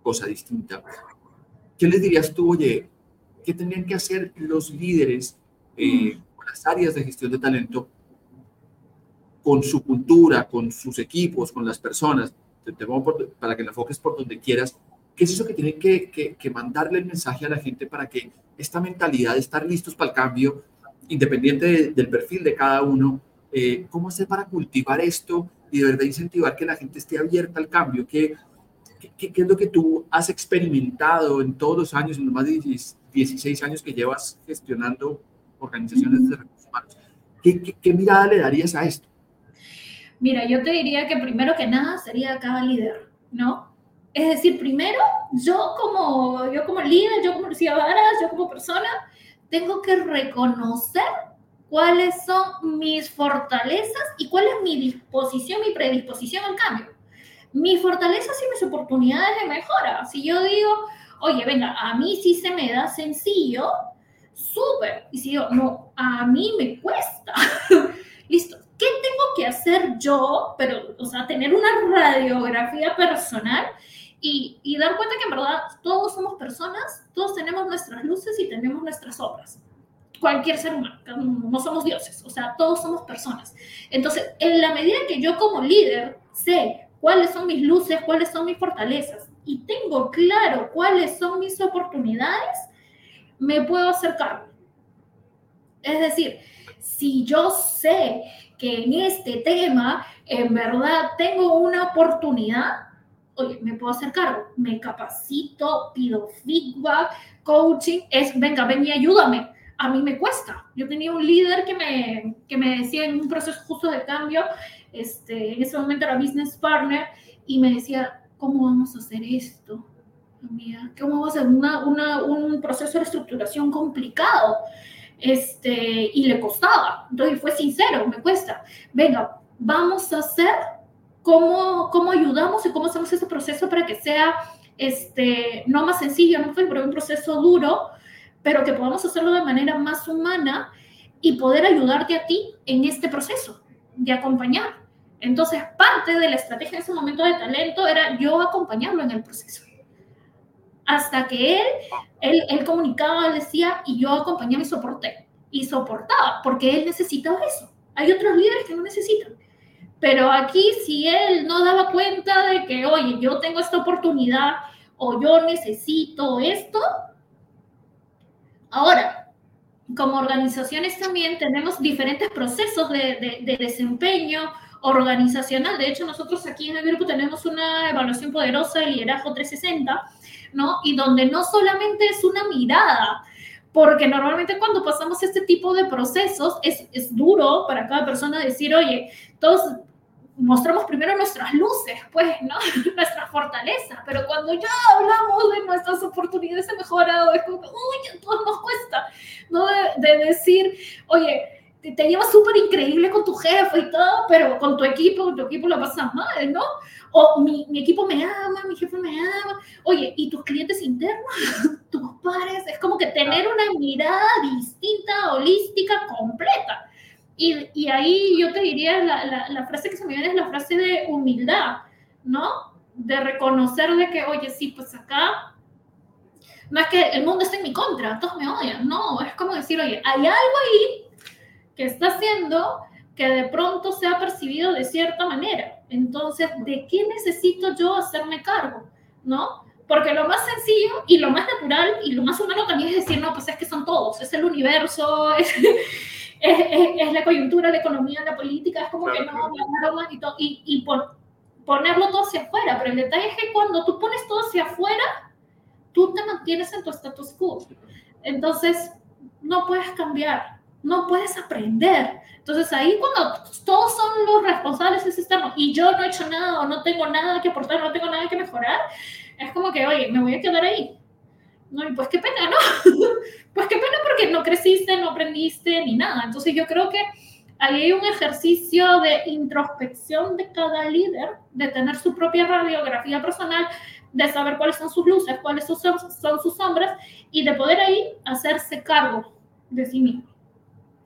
cosa distinta. ¿Qué les dirías tú, oye, qué tendrían que hacer los líderes eh, con las áreas de gestión de talento con su cultura, con sus equipos, con las personas? Te, te para que la enfoques por donde quieras, ¿Qué es eso que tiene que, que, mandarle el mensaje a la gente para que esta mentalidad de estar listos para el cambio, independiente del perfil de cada uno, eh, cómo hacer para cultivar esto y de verdad incentivar que la gente esté abierta al cambio? ¿Qué, qué, qué es lo que tú has experimentado en todos los años, en los más de 10, 16 años que llevas gestionando organizaciones de recursos humanos, ¿qué, qué, mirada le darías a esto? Mira, yo te diría que primero que nada sería cada líder, ¿no? Es decir, primero, yo como, yo como líder, yo como ciudadana, yo como persona, tengo que reconocer cuáles son mis fortalezas y cuál es mi disposición, mi predisposición al cambio. Mis fortalezas y mis oportunidades de mejora. Si yo digo, oye, venga, a mí sí se me da sencillo, súper. Y si yo, no, a mí me cuesta. Listo. ¿Qué tengo que hacer yo? Pero, o sea, tener una radiografía personal y, dar cuenta que en verdad todos somos personas, todos tenemos nuestras luces y tenemos nuestras obras cualquier ser humano, no somos dioses, o sea, todos somos personas. Entonces, en la medida que yo como líder sé cuáles son mis luces, cuáles son mis fortalezas y tengo claro cuáles son mis oportunidades, me puedo hacer cargo. Es decir, si yo sé que en este tema en verdad tengo una oportunidad, oye, me puedo hacer cargo, me capacito, pido feedback, coaching, es, venga, ven y ayúdame a mí me cuesta. Yo tenía un líder que me, que me decía en un proceso justo de cambio, este, en ese momento era business partner, y me decía, ¿cómo vamos a hacer esto? Amiga, ¿Cómo va a ser una, una, un proceso de reestructuración complicado? Este, y le costaba. Entonces fue sincero, me cuesta. Venga, vamos a hacer cómo, cómo ayudamos y cómo hacemos ese proceso para que sea este, no más sencillo, no fue, un proceso duro, pero que podamos hacerlo de manera más humana y poder ayudarte a ti en este proceso de acompañar. Entonces, parte de la estrategia en ese momento de talento era yo acompañarlo en el proceso. Hasta que él, él, él comunicaba, él decía, y yo acompañaba y soporté. Y soportaba, porque él necesitaba eso. Hay otros líderes que no necesitan. Pero aquí, si él no daba cuenta de que, oye, yo tengo esta oportunidad o yo necesito esto, Ahora, como organizaciones también tenemos diferentes procesos de, desempeño organizacional. De hecho, nosotros aquí en el grupo tenemos una evaluación poderosa de liderazgo 360, ¿no? Y donde no solamente es una mirada, porque normalmente cuando pasamos este tipo de procesos es, es duro para cada persona decir, oye, todos mostramos primero nuestras luces, pues, ¿no? Nuestra fortaleza, pero cuando ya hablamos de nuestras oportunidades de mejorado, es como, uy, a todos nos cuesta, ¿no? De, decir, oye, te, llevas súper increíble con tu jefe y todo, pero con tu equipo, tu equipo lo pasas mal, ¿no? O mi, mi, equipo me ama, mi jefe me ama. Oye, ¿y tus clientes internos? ¿Tus pares? Es como que tener una mirada distinta, holística, completa. Y, y ahí yo te diría, la, la, frase que se me viene es la frase de humildad, ¿no? De reconocer de que, oye, sí, pues acá, no es que el mundo esté en mi contra, todos me odian, no, es como decir, oye, hay algo ahí que está haciendo que de pronto sea percibido de cierta manera. Entonces, ¿de qué necesito yo hacerme cargo? ¿No? Porque lo más sencillo y lo más natural y lo más humano también es decir, no, pues es que son todos, es el universo, es, es, la coyuntura, la economía, la política, es como que no, no, y, todo, y, y por, ponerlo todo hacia afuera, pero el detalle es que cuando tú pones todo hacia afuera, tú te mantienes en tu status quo. Entonces, no puedes cambiar, no puedes aprender. Entonces ahí cuando todos son los responsables es externo y yo no he hecho nada o no tengo nada que aportar, no tengo nada que mejorar, es como que, oye, me voy a quedar ahí. No, y pues qué pena, ¿no? pues qué pena porque no creciste, no aprendiste ni nada. Entonces yo creo que ahí hay un ejercicio de introspección de cada líder, de tener su propia radiografía personal, de saber cuáles son sus luces, cuáles son, son sus sombras y de poder ahí hacerse cargo de sí mismo.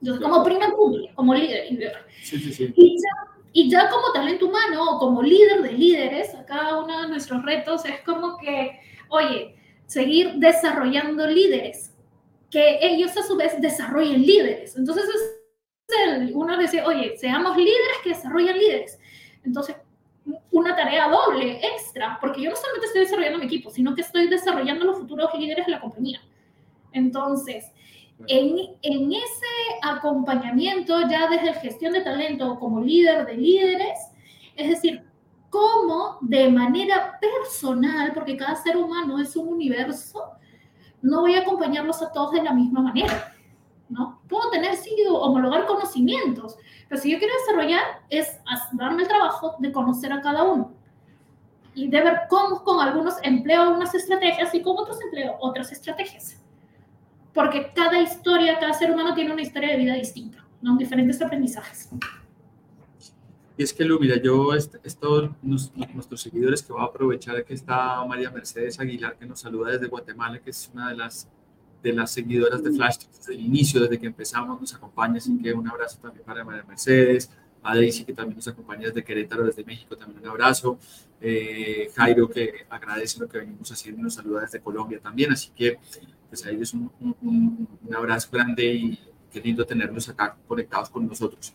Entonces, como primer público, como líder. Sí, sí, sí. Y, ya, y ya como talento humano o como líder de líderes, cada uno de nuestros retos es como que, oye, seguir desarrollando líderes, que ellos a su vez desarrollen líderes. Entonces, es uno dice, oye, seamos líderes que desarrollan líderes. Entonces, una tarea doble, extra, porque yo no solamente estoy desarrollando mi equipo, sino que estoy desarrollando los futuros líderes de la compañía. Entonces, en, en, ese acompañamiento ya desde gestión de talento como líder de líderes, es decir, cómo de manera personal, porque cada ser humano es un universo, no voy a acompañarlos a todos de la misma manera, ¿no? Puedo tener, sí, homologar conocimientos, pero si yo quiero desarrollar es darme el trabajo de conocer a cada uno y de ver cómo con algunos empleo unas estrategias y con otros empleo otras estrategias. Porque cada historia, cada ser humano tiene una historia de vida distinta, ¿no? diferentes aprendizajes. Y es que, Lu, mira, yo, estos nuestros seguidores que voy a aprovechar que está María Mercedes Aguilar, que nos saluda desde Guatemala, que es una de las, de las seguidoras de Flash desde el inicio, desde que empezamos, nos acompaña, así que un abrazo también para María Mercedes, a Daisy, que también nos acompaña desde Querétaro, desde México, también un abrazo, eh, Jairo, que agradece lo que venimos haciendo y nos saluda desde Colombia también, así que pues a ellos un, un, un abrazo grande y qué lindo tenerlos acá conectados con nosotros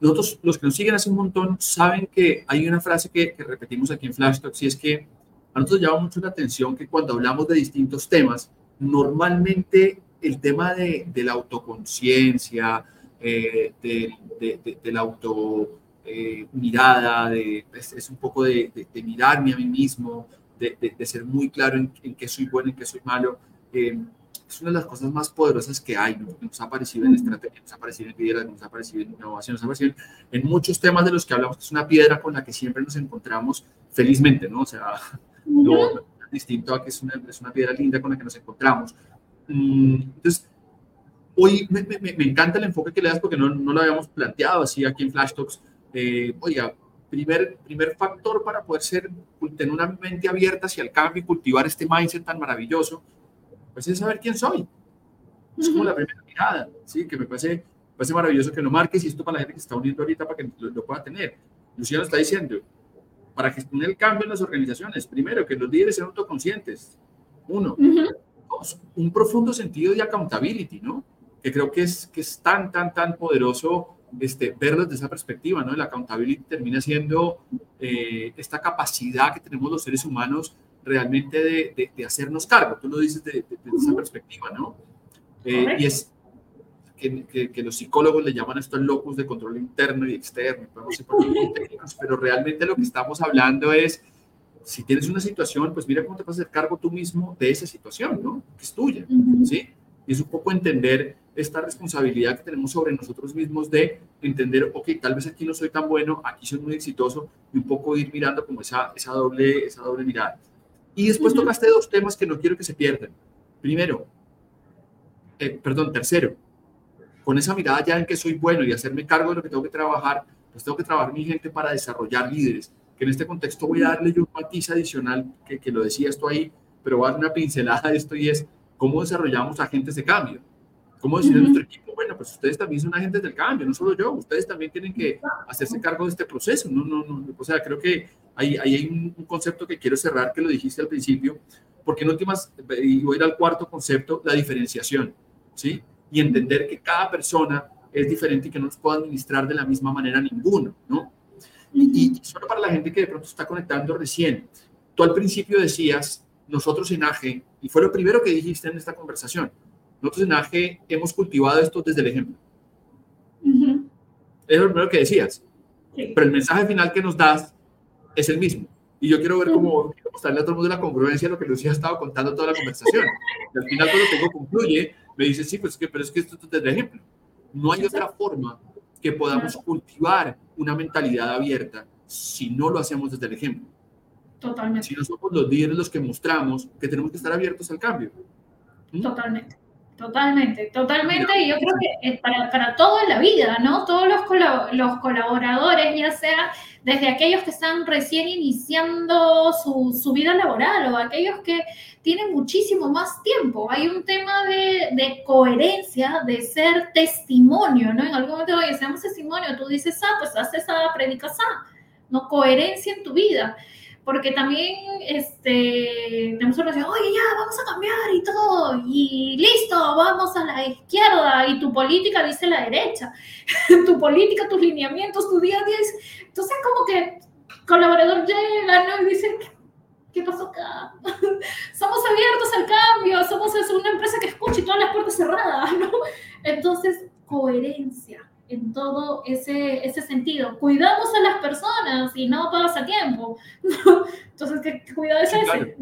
nosotros, los que nos siguen hace un montón, saben que hay una frase que, repetimos aquí en Flash Talks y es que a nosotros llama mucho la atención que cuando hablamos de distintos temas, normalmente el tema de, la autoconciencia, eh, de, de, la auto eh, mirada, de, es, un poco de, mirarme a mí mismo, de, ser muy claro en, en, qué soy bueno, en qué soy malo. Eh, es una de las cosas más poderosas que hay, ¿no? nos ha aparecido en estrategia, nos ha aparecido en liderazgo, nos ha aparecido en innovación, nos ha aparecido en muchos temas de los que hablamos, que es una piedra con la que siempre nos encontramos felizmente, ¿no? O sea, lo, distinto a que es una, es una, piedra linda con la que nos encontramos. Mm, entonces, hoy me, me, me, encanta el enfoque que le das porque no, no lo habíamos planteado así aquí en Flash Talks. Eh, oiga, primer, primer factor para poder ser, tener una mente abierta hacia el cambio y cultivar este mindset tan maravilloso pues es saber quién soy. Es como la primera mirada, ¿sí? Que me parece, parece maravilloso que lo marques y esto para la gente que está uniendo ahorita para que lo, pueda tener. Luciano está diciendo, para gestionar el cambio en las organizaciones, primero, que los líderes sean autoconscientes. Uno. Dos, un profundo sentido de accountability, ¿no? Que creo que es, que es tan, tan, tan poderoso este, verlo desde esa perspectiva, ¿no? El accountability termina siendo eh, esta capacidad que tenemos los seres humanos realmente de, de, hacernos cargo. Tú lo dices de, esa perspectiva, ¿no? Eh, y es que, que, los psicólogos le llaman esto el locus de control interno y externo, pero realmente lo que estamos hablando es, si tienes una situación, pues mira cómo te vas a hacer cargo tú mismo de esa situación, ¿no? Que es tuya, ¿sí? Y es un poco entender esta responsabilidad que tenemos sobre nosotros mismos de entender, ok, tal vez aquí no soy tan bueno, aquí soy muy exitoso, y un poco ir mirando como esa, esa, doble, esa doble mirada. Y después tocaste dos temas que no quiero que se pierdan. Primero, eh, perdón, tercero, con esa mirada ya en que soy bueno y hacerme cargo de lo que tengo que trabajar, pues tengo que trabajar mi gente para desarrollar líderes. Que en este contexto voy a darle yo un matiz adicional, que, que lo decía esto ahí, pero voy a dar una pincelada de esto y es cómo desarrollamos agentes de cambio. ¿Cómo decir a nuestro equipo? Bueno, pues ustedes también son agentes del cambio, no solo yo, ustedes también tienen que hacerse cargo de este proceso. No, no, no, o sea, creo que ahí, hay un, concepto que quiero cerrar, que lo dijiste al principio, porque en últimas, y voy a ir al cuarto concepto, la diferenciación, ¿sí? Y entender que cada persona es diferente y que no nos puede administrar de la misma manera ninguno, ¿no? Y, y solo para la gente que de pronto está conectando recién, tú al principio decías, nosotros en AGE, y fue lo primero que dijiste en esta conversación, nosotros en AGE hemos cultivado esto desde el ejemplo. Es lo primero que decías. Pero el mensaje final que nos das es el mismo. Y yo quiero ver cómo mostrarle a todo el mundo la congruencia de lo que Lucía ha estado contando toda la conversación. Y al final, cuando tengo concluye, me dice, sí, pues que, pero es que esto es desde el ejemplo. No hay otra forma que podamos cultivar una mentalidad abierta si no lo hacemos desde el ejemplo. Totalmente. Si no somos los líderes los que mostramos que tenemos que estar abiertos al cambio. ¿Mm? Totalmente. Totalmente, totalmente. Y yo creo que es para, para todo en la vida, ¿no? Todos los, los colaboradores, ya sea desde aquellos que están recién iniciando su, su, vida laboral o aquellos que tienen muchísimo más tiempo. Hay un tema de, de, coherencia, de ser testimonio, ¿no? En algún momento, oye, seamos testimonio, tú dices, ah, pues haces esa, predicas, ah, ¿no? Coherencia en tu vida porque también este, tenemos una decir, oye, ya, vamos a cambiar y todo, y listo, vamos a la izquierda, y tu política dice la derecha, tu política, tus lineamientos, tu día a día, entonces como que colaborador llega, ¿no? Y dice, ¿qué pasó acá? somos abiertos al cambio, somos una empresa que escucha y todas las puertas cerradas, ¿no? Entonces, coherencia en todo ese, ese sentido. Cuidamos a las personas y no todas a tiempo. Entonces, ¿qué cuidado es ese?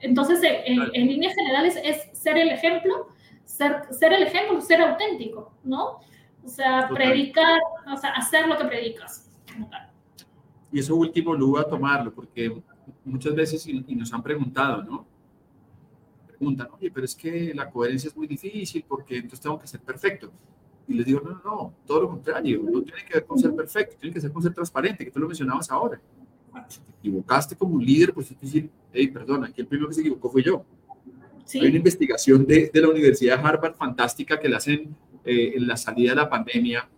Entonces, en, líneas generales es ser el ejemplo, ser, ser el ejemplo, ser auténtico, ¿no? O sea, predicar, o sea, hacer lo que predicas. Y eso último, luego a tomarlo, porque muchas veces, y, nos han preguntado, ¿no? Preguntan, oye, pero es que la coherencia es muy difícil porque entonces tengo que ser perfecto. Y les digo, no, no, no, todo lo contrario, no tiene que ver con ser perfecto, tiene que ser con ser transparente, que tú lo mencionabas ahora. Si te equivocaste como un líder, pues es decir, hey, perdón, aquí el primero que se equivocó fue yo. Hay una investigación de, de, la Universidad de Harvard fantástica que la hacen eh, en la salida de la pandemia,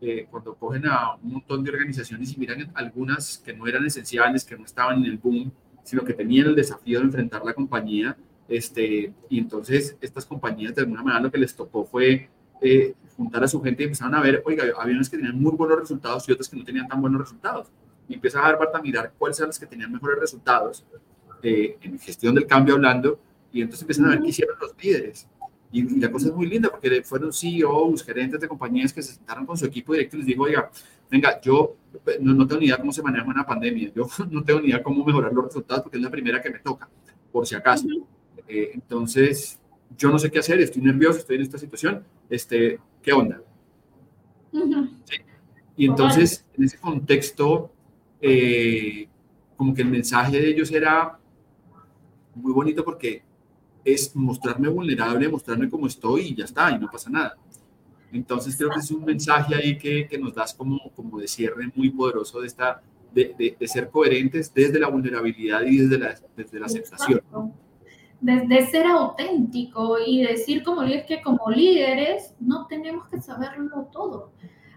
eh, cuando cogen a un montón de organizaciones y miran algunas que no eran esenciales, que no estaban en el boom, sino que tenían el desafío de enfrentar la compañía. Este, y entonces estas compañías de alguna manera lo que les tocó fue eh, juntar a su gente y empezaron a ver, oiga, había unas que tenían muy buenos resultados y otras que no tenían tan buenos resultados. Y empieza a Harvard a mirar cuáles eran las que tenían mejores resultados en gestión del cambio hablando, y entonces empiezan a ver qué hicieron los líderes. Y, la cosa es muy linda porque fueron CEOs, gerentes de compañías que se sentaron con su equipo directo y les dijo, oiga, venga, yo no, no, tengo ni idea cómo se maneja una pandemia, yo no tengo ni idea cómo mejorar los resultados porque es la primera que me toca, por si acaso. Eh, entonces, yo no sé qué hacer, estoy nervioso, estoy en esta situación, este, ¿qué onda? Y entonces, en ese contexto, eh, como que el mensaje de ellos era muy bonito porque es mostrarme vulnerable, mostrarme cómo estoy y ya está, y no pasa nada. Entonces creo que es un mensaje ahí que, que nos das como, como de cierre muy poderoso de, esta, de, de, ser coherentes desde la vulnerabilidad y desde la, desde la aceptación. Desde ser auténtico y decir como líderes que como líderes no tenemos que saberlo todo.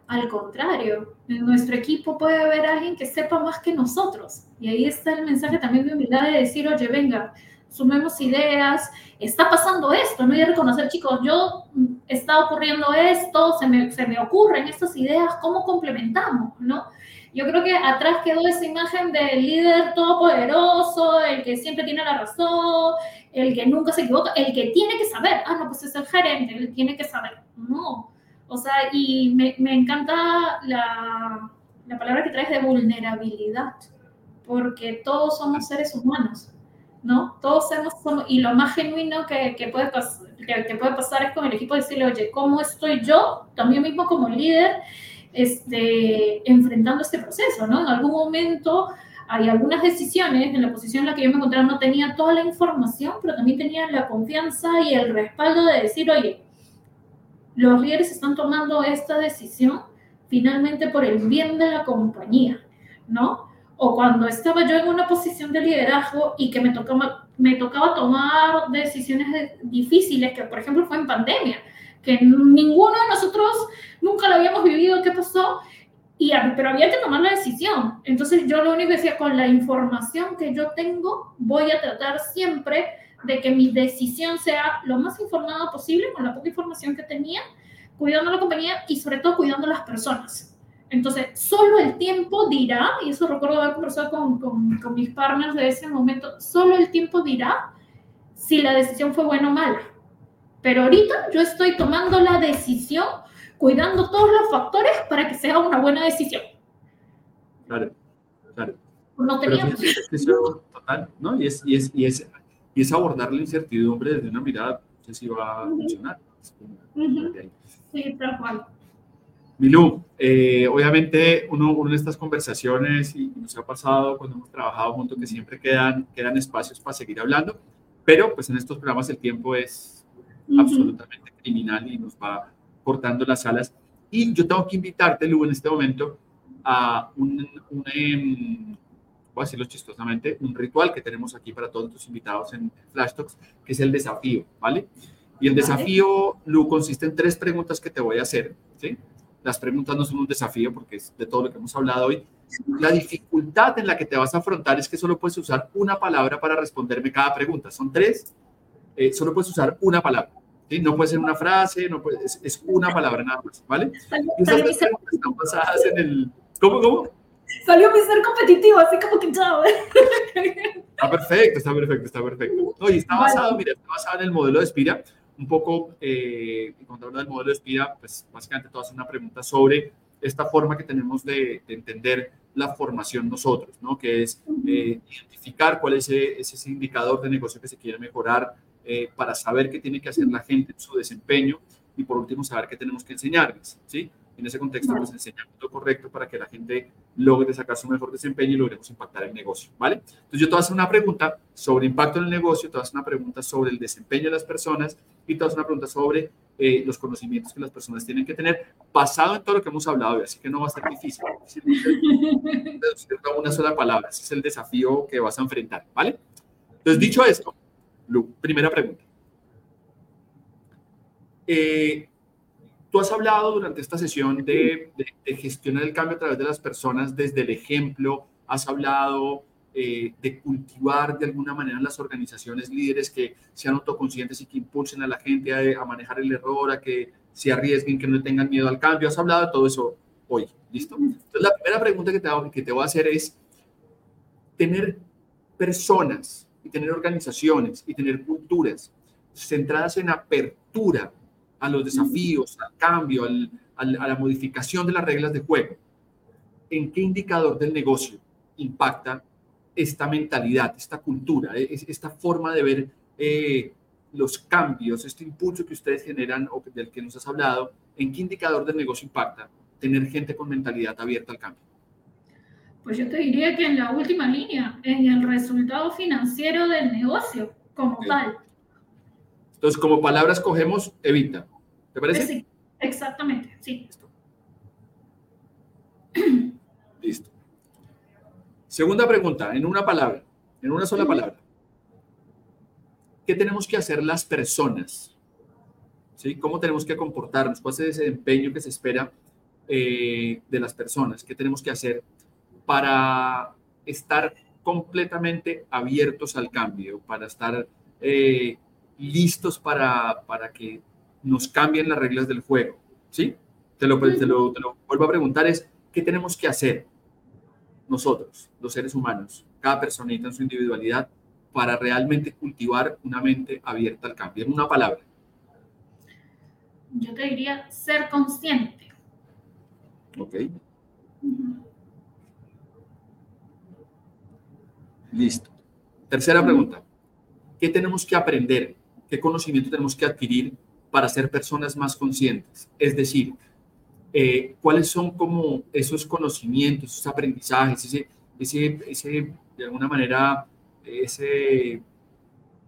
Al contrario, en nuestro equipo puede haber alguien que sepa más que nosotros. Y ahí está el mensaje también de humildad de decir, oye, venga, sumemos ideas, está pasando esto, no que reconocer, chicos, yo mm, está ocurriendo esto, se me, se me ocurren estas ideas, ¿cómo complementamos? ¿no? Yo creo que atrás quedó esa imagen del líder todopoderoso, el que siempre tiene la razón, el que nunca se equivoca, el que tiene que saber, ah, no, pues es el gerente, él tiene que saber, no. O sea, y me, me encanta la, la palabra que traes de vulnerabilidad, porque todos somos seres humanos ¿no? Todos somos, y lo más genuino que, que puede que, que, puede pasar es con el equipo decirle, oye, ¿cómo estoy yo, también mismo como líder, este, enfrentando este proceso, ¿no? En algún momento hay algunas decisiones, en la posición en la que yo me encontraba no tenía toda la información, pero también tenía la confianza y el respaldo de decir, oye, los líderes están tomando esta decisión finalmente por el bien de la compañía, ¿no? o cuando estaba yo en una posición de liderazgo y que me tocaba, me tocaba tomar decisiones difíciles, que por ejemplo fue en pandemia, que ninguno de nosotros nunca lo habíamos vivido, ¿qué pasó? Y, pero había que tomar la decisión. Entonces yo lo único que decía, con la información que yo tengo, voy a tratar siempre de que mi decisión sea lo más informada posible con la poca información que tenía, cuidando la compañía y sobre todo cuidando las personas. Entonces, solo el tiempo dirá, y eso recuerdo haber conversado con, con, con, mis partners de ese momento, solo el tiempo dirá si la decisión fue buena o mala. Pero ahorita yo estoy tomando la decisión, cuidando todos los factores para que sea una buena decisión. Claro, claro. No teníamos. total, ¿no? Y es, y, es, y, es, y es abordar la incertidumbre desde una mirada, no sé si va a funcionar. Sí, tal cual. Milú, eh, obviamente uno, uno, de estas conversaciones y nos ha pasado cuando hemos trabajado juntos que siempre quedan, quedan espacios para seguir hablando, pero pues en estos programas el tiempo es absolutamente criminal y nos va cortando las alas. Y yo tengo que invitarte, Lu, en este momento a un, un em, voy a decirlo chistosamente, un ritual que tenemos aquí para todos tus invitados en Flash Talks, que es el desafío, ¿vale? Y el desafío, Lu, consiste en tres preguntas que te voy a hacer, ¿sí? Las preguntas no son un desafío porque es de todo lo que hemos hablado hoy. La dificultad en la que te vas a afrontar es que solo puedes usar una palabra para responderme cada pregunta. Son tres, eh, solo puedes usar una palabra. ¿sí? No puede ser una frase, no puede, es, una palabra nada más, ¿vale? Y preguntas están basadas en el... ¿Cómo, cómo? Salió mi ser competitivo, así como que chao. Está perfecto, está perfecto, está perfecto. No, y está basado, mira, está basado en el modelo de Spira un poco, eh, cuando hablo del modelo de espía, pues básicamente a hacer una pregunta sobre esta forma que tenemos de, entender la formación nosotros, ¿no? Que es eh, identificar cuál es ese, ese, indicador de negocio que se quiere mejorar eh, para saber qué tiene que hacer la gente en su desempeño y por último saber qué tenemos que enseñarles, ¿sí? En ese contexto, pues enseñamos lo correcto para que la gente logre sacar su mejor desempeño y logremos impactar el negocio, ¿vale? Entonces yo te voy a hacer una pregunta sobre impacto en el negocio, te voy a hacer una pregunta sobre el desempeño de las personas y te voy a hacer una pregunta sobre eh, los conocimientos que las personas tienen que tener, basado en todo lo que hemos hablado, así que no va a ser difícil. una sola palabra, ese es el desafío que vas a enfrentar, ¿vale? Entonces, dicho esto, Lu, primera pregunta. Eh, Tú has hablado durante esta sesión de, gestionar el cambio a través de las personas desde el ejemplo, has hablado eh, de cultivar de alguna manera las organizaciones líderes que sean autoconscientes y que impulsen a la gente a, manejar el error, a que se arriesguen, que no tengan miedo al cambio. Has hablado de todo eso hoy, ¿listo? Entonces, la primera pregunta que te, que te voy a hacer es, tener personas y tener organizaciones y tener culturas centradas en apertura a los desafíos, al cambio, a la modificación de las reglas de juego. ¿En qué indicador del negocio impacta esta mentalidad, esta cultura, e, esta forma de ver eh, los cambios, este impulso que ustedes generan o del que nos has hablado? ¿En qué indicador del negocio impacta tener gente con mentalidad abierta al cambio? Pues yo te diría que en la última línea, en el resultado financiero del negocio como tal. Entonces, como palabras cogemos evita. ¿Te parece? Sí, exactamente, sí. Listo. Segunda pregunta, en una palabra, en una sola palabra. ¿Qué tenemos que hacer las personas? ¿Sí? ¿Cómo tenemos que comportarnos? ¿Cuál es ese empeño que se espera eh, de las personas? ¿Qué tenemos que hacer para estar completamente abiertos al cambio, para estar eh, listos para, para que nos cambien las reglas del juego, ¿sí? Te lo, te lo, vuelvo a preguntar es, ¿qué tenemos que hacer nosotros, los seres humanos, cada personita en su individualidad, para realmente cultivar una mente abierta al cambio? En una palabra. Yo te diría ser consciente. Ok. Listo. Tercera pregunta. ¿Qué tenemos que aprender? ¿Qué conocimiento tenemos que adquirir para ser personas más conscientes. Es decir, eh, cuáles son como esos conocimientos, esos aprendizajes, ese, ese, ese de alguna manera, ese,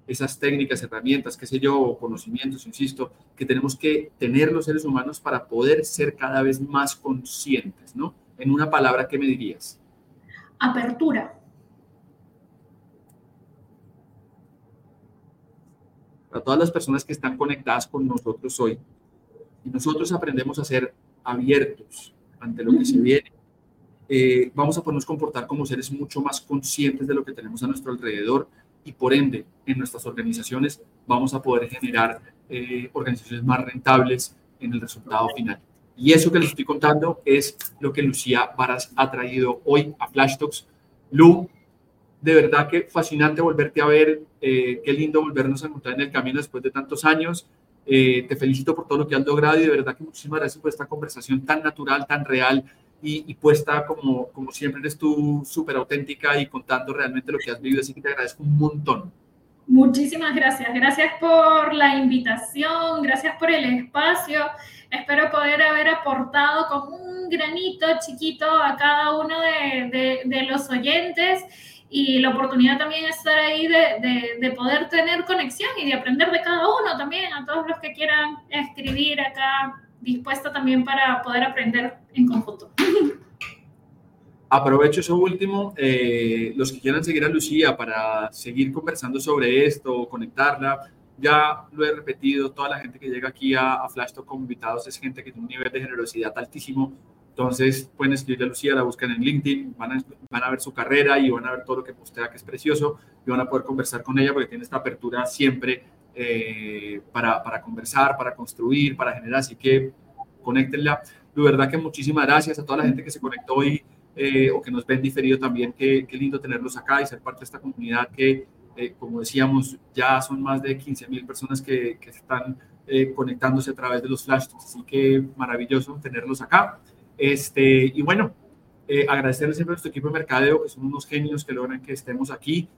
esas técnicas, herramientas, qué sé yo, conocimientos, insisto, que tenemos que tener los seres humanos para poder ser cada vez más conscientes, ¿no? En una palabra, ¿qué me dirías? Apertura. A todas las personas que están conectadas con nosotros hoy. Y nosotros aprendemos a ser abiertos ante lo que se viene. Eh, vamos a podernos comportar como seres mucho más conscientes de lo que tenemos a nuestro alrededor y por ende en nuestras organizaciones vamos a poder generar eh, organizaciones más rentables en el resultado final. Y eso que les estoy contando es lo que Lucía Varas ha traído hoy a Flash Talks. Lu, de verdad que fascinante volverte a ver, eh, qué lindo volvernos a encontrar en el camino después de tantos años. Eh, te felicito por todo lo que has logrado y de verdad que muchísimas gracias por esta conversación tan natural, tan real y, puesta como, como siempre eres tú súper auténtica y contando realmente lo que has vivido, así que te agradezco un montón. Muchísimas gracias, gracias por la invitación, gracias por el espacio. Espero poder haber aportado con un granito chiquito a cada uno de, de, de los oyentes y la oportunidad también es estar ahí de, de, poder tener conexión y de aprender de cada uno también, a todos los que quieran escribir acá, dispuesta también para poder aprender en conjunto. Aprovecho eso último, eh, los que quieran seguir a Lucía para seguir conversando sobre esto, conectarla, ya lo he repetido, toda la gente que llega aquí a, a Flash Talk como invitados es gente que tiene un nivel de generosidad altísimo, entonces pueden escribirle a Lucía, la buscan en LinkedIn, van a, van a ver su carrera y van a ver todo lo que postea, que es precioso, y van a poder conversar con ella porque tiene esta apertura siempre eh, para, para, conversar, para construir, para generar. Así que conéctenla. De verdad que muchísimas gracias a toda la gente que se conectó hoy eh, o que nos ven diferido también. Qué, qué, lindo tenerlos acá y ser parte de esta comunidad que, eh, como decíamos, ya son más de 15 mil personas que, que están conectándose a través de los flash. Así que maravilloso tenerlos acá. Este, y bueno, Eh, agradecerles siempre a nuestro equipo de mercadeo, que son unos genios que logran que estemos aquí.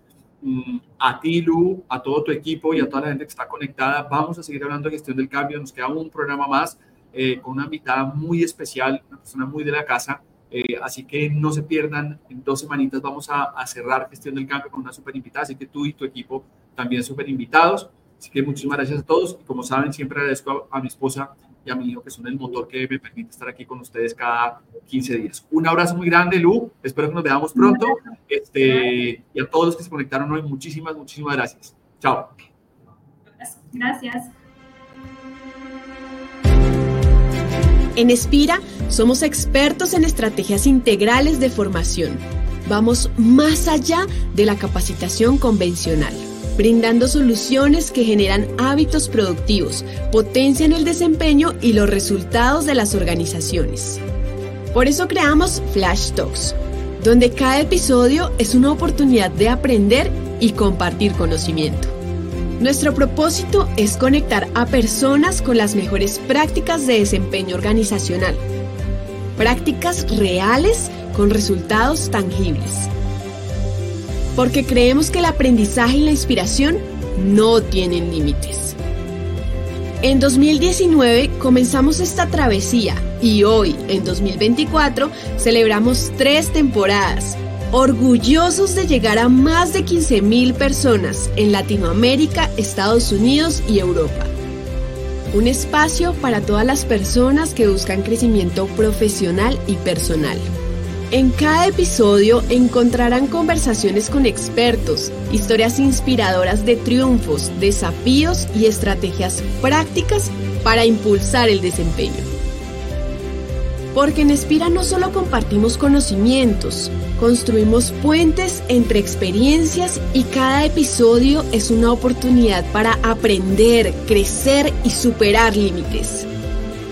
Mm, a ti, Lu, a todo tu equipo y a toda la gente que está conectada. Vamos a seguir hablando de gestión del cambio. Nos queda un programa más eh, con una invitada muy especial, una persona muy de la casa. Eh, así que no se pierdan, en dos semanitas vamos a, cerrar gestión del cambio con una super invitada, así que tú y tu equipo también súper invitados. Así que muchísimas gracias a todos y como saben, siempre agradezco a mi esposa y a mi hijo, que son el motor que me permite estar aquí con ustedes cada 15 días. Un abrazo muy grande, Lu. Espero que nos veamos pronto. Este, y a todos los que se conectaron hoy, muchísimas, muchísimas gracias. Chao. Gracias. En Espira somos expertos en estrategias integrales de formación. Vamos más allá de la capacitación convencional brindando soluciones que generan hábitos productivos, potencian el desempeño y los resultados de las organizaciones. Por eso creamos Flash Talks, donde cada episodio es una oportunidad de aprender y compartir conocimiento. Nuestro propósito es conectar a personas con las mejores prácticas de desempeño organizacional. Prácticas reales con resultados tangibles porque creemos que el aprendizaje y la inspiración no tienen límites. En 2019 comenzamos esta travesía y hoy, en 2024, celebramos tres temporadas, orgullosos de llegar a más de 15.000 personas en Latinoamérica, Estados Unidos y Europa. Un espacio para todas las personas que buscan crecimiento profesional y personal. En cada episodio encontrarán conversaciones con expertos, historias inspiradoras de triunfos, desafíos y estrategias prácticas para impulsar el desempeño. Porque en Espira no solo compartimos conocimientos, construimos puentes entre experiencias y cada episodio es una oportunidad para aprender, crecer y superar límites.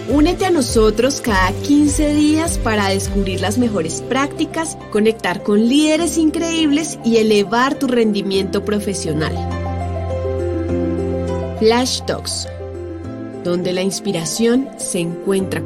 Únete a nosotros cada 15 días para descubrir las mejores prácticas, conectar con líderes increíbles y elevar tu rendimiento profesional. Flash Talks, donde la inspiración se encuentra con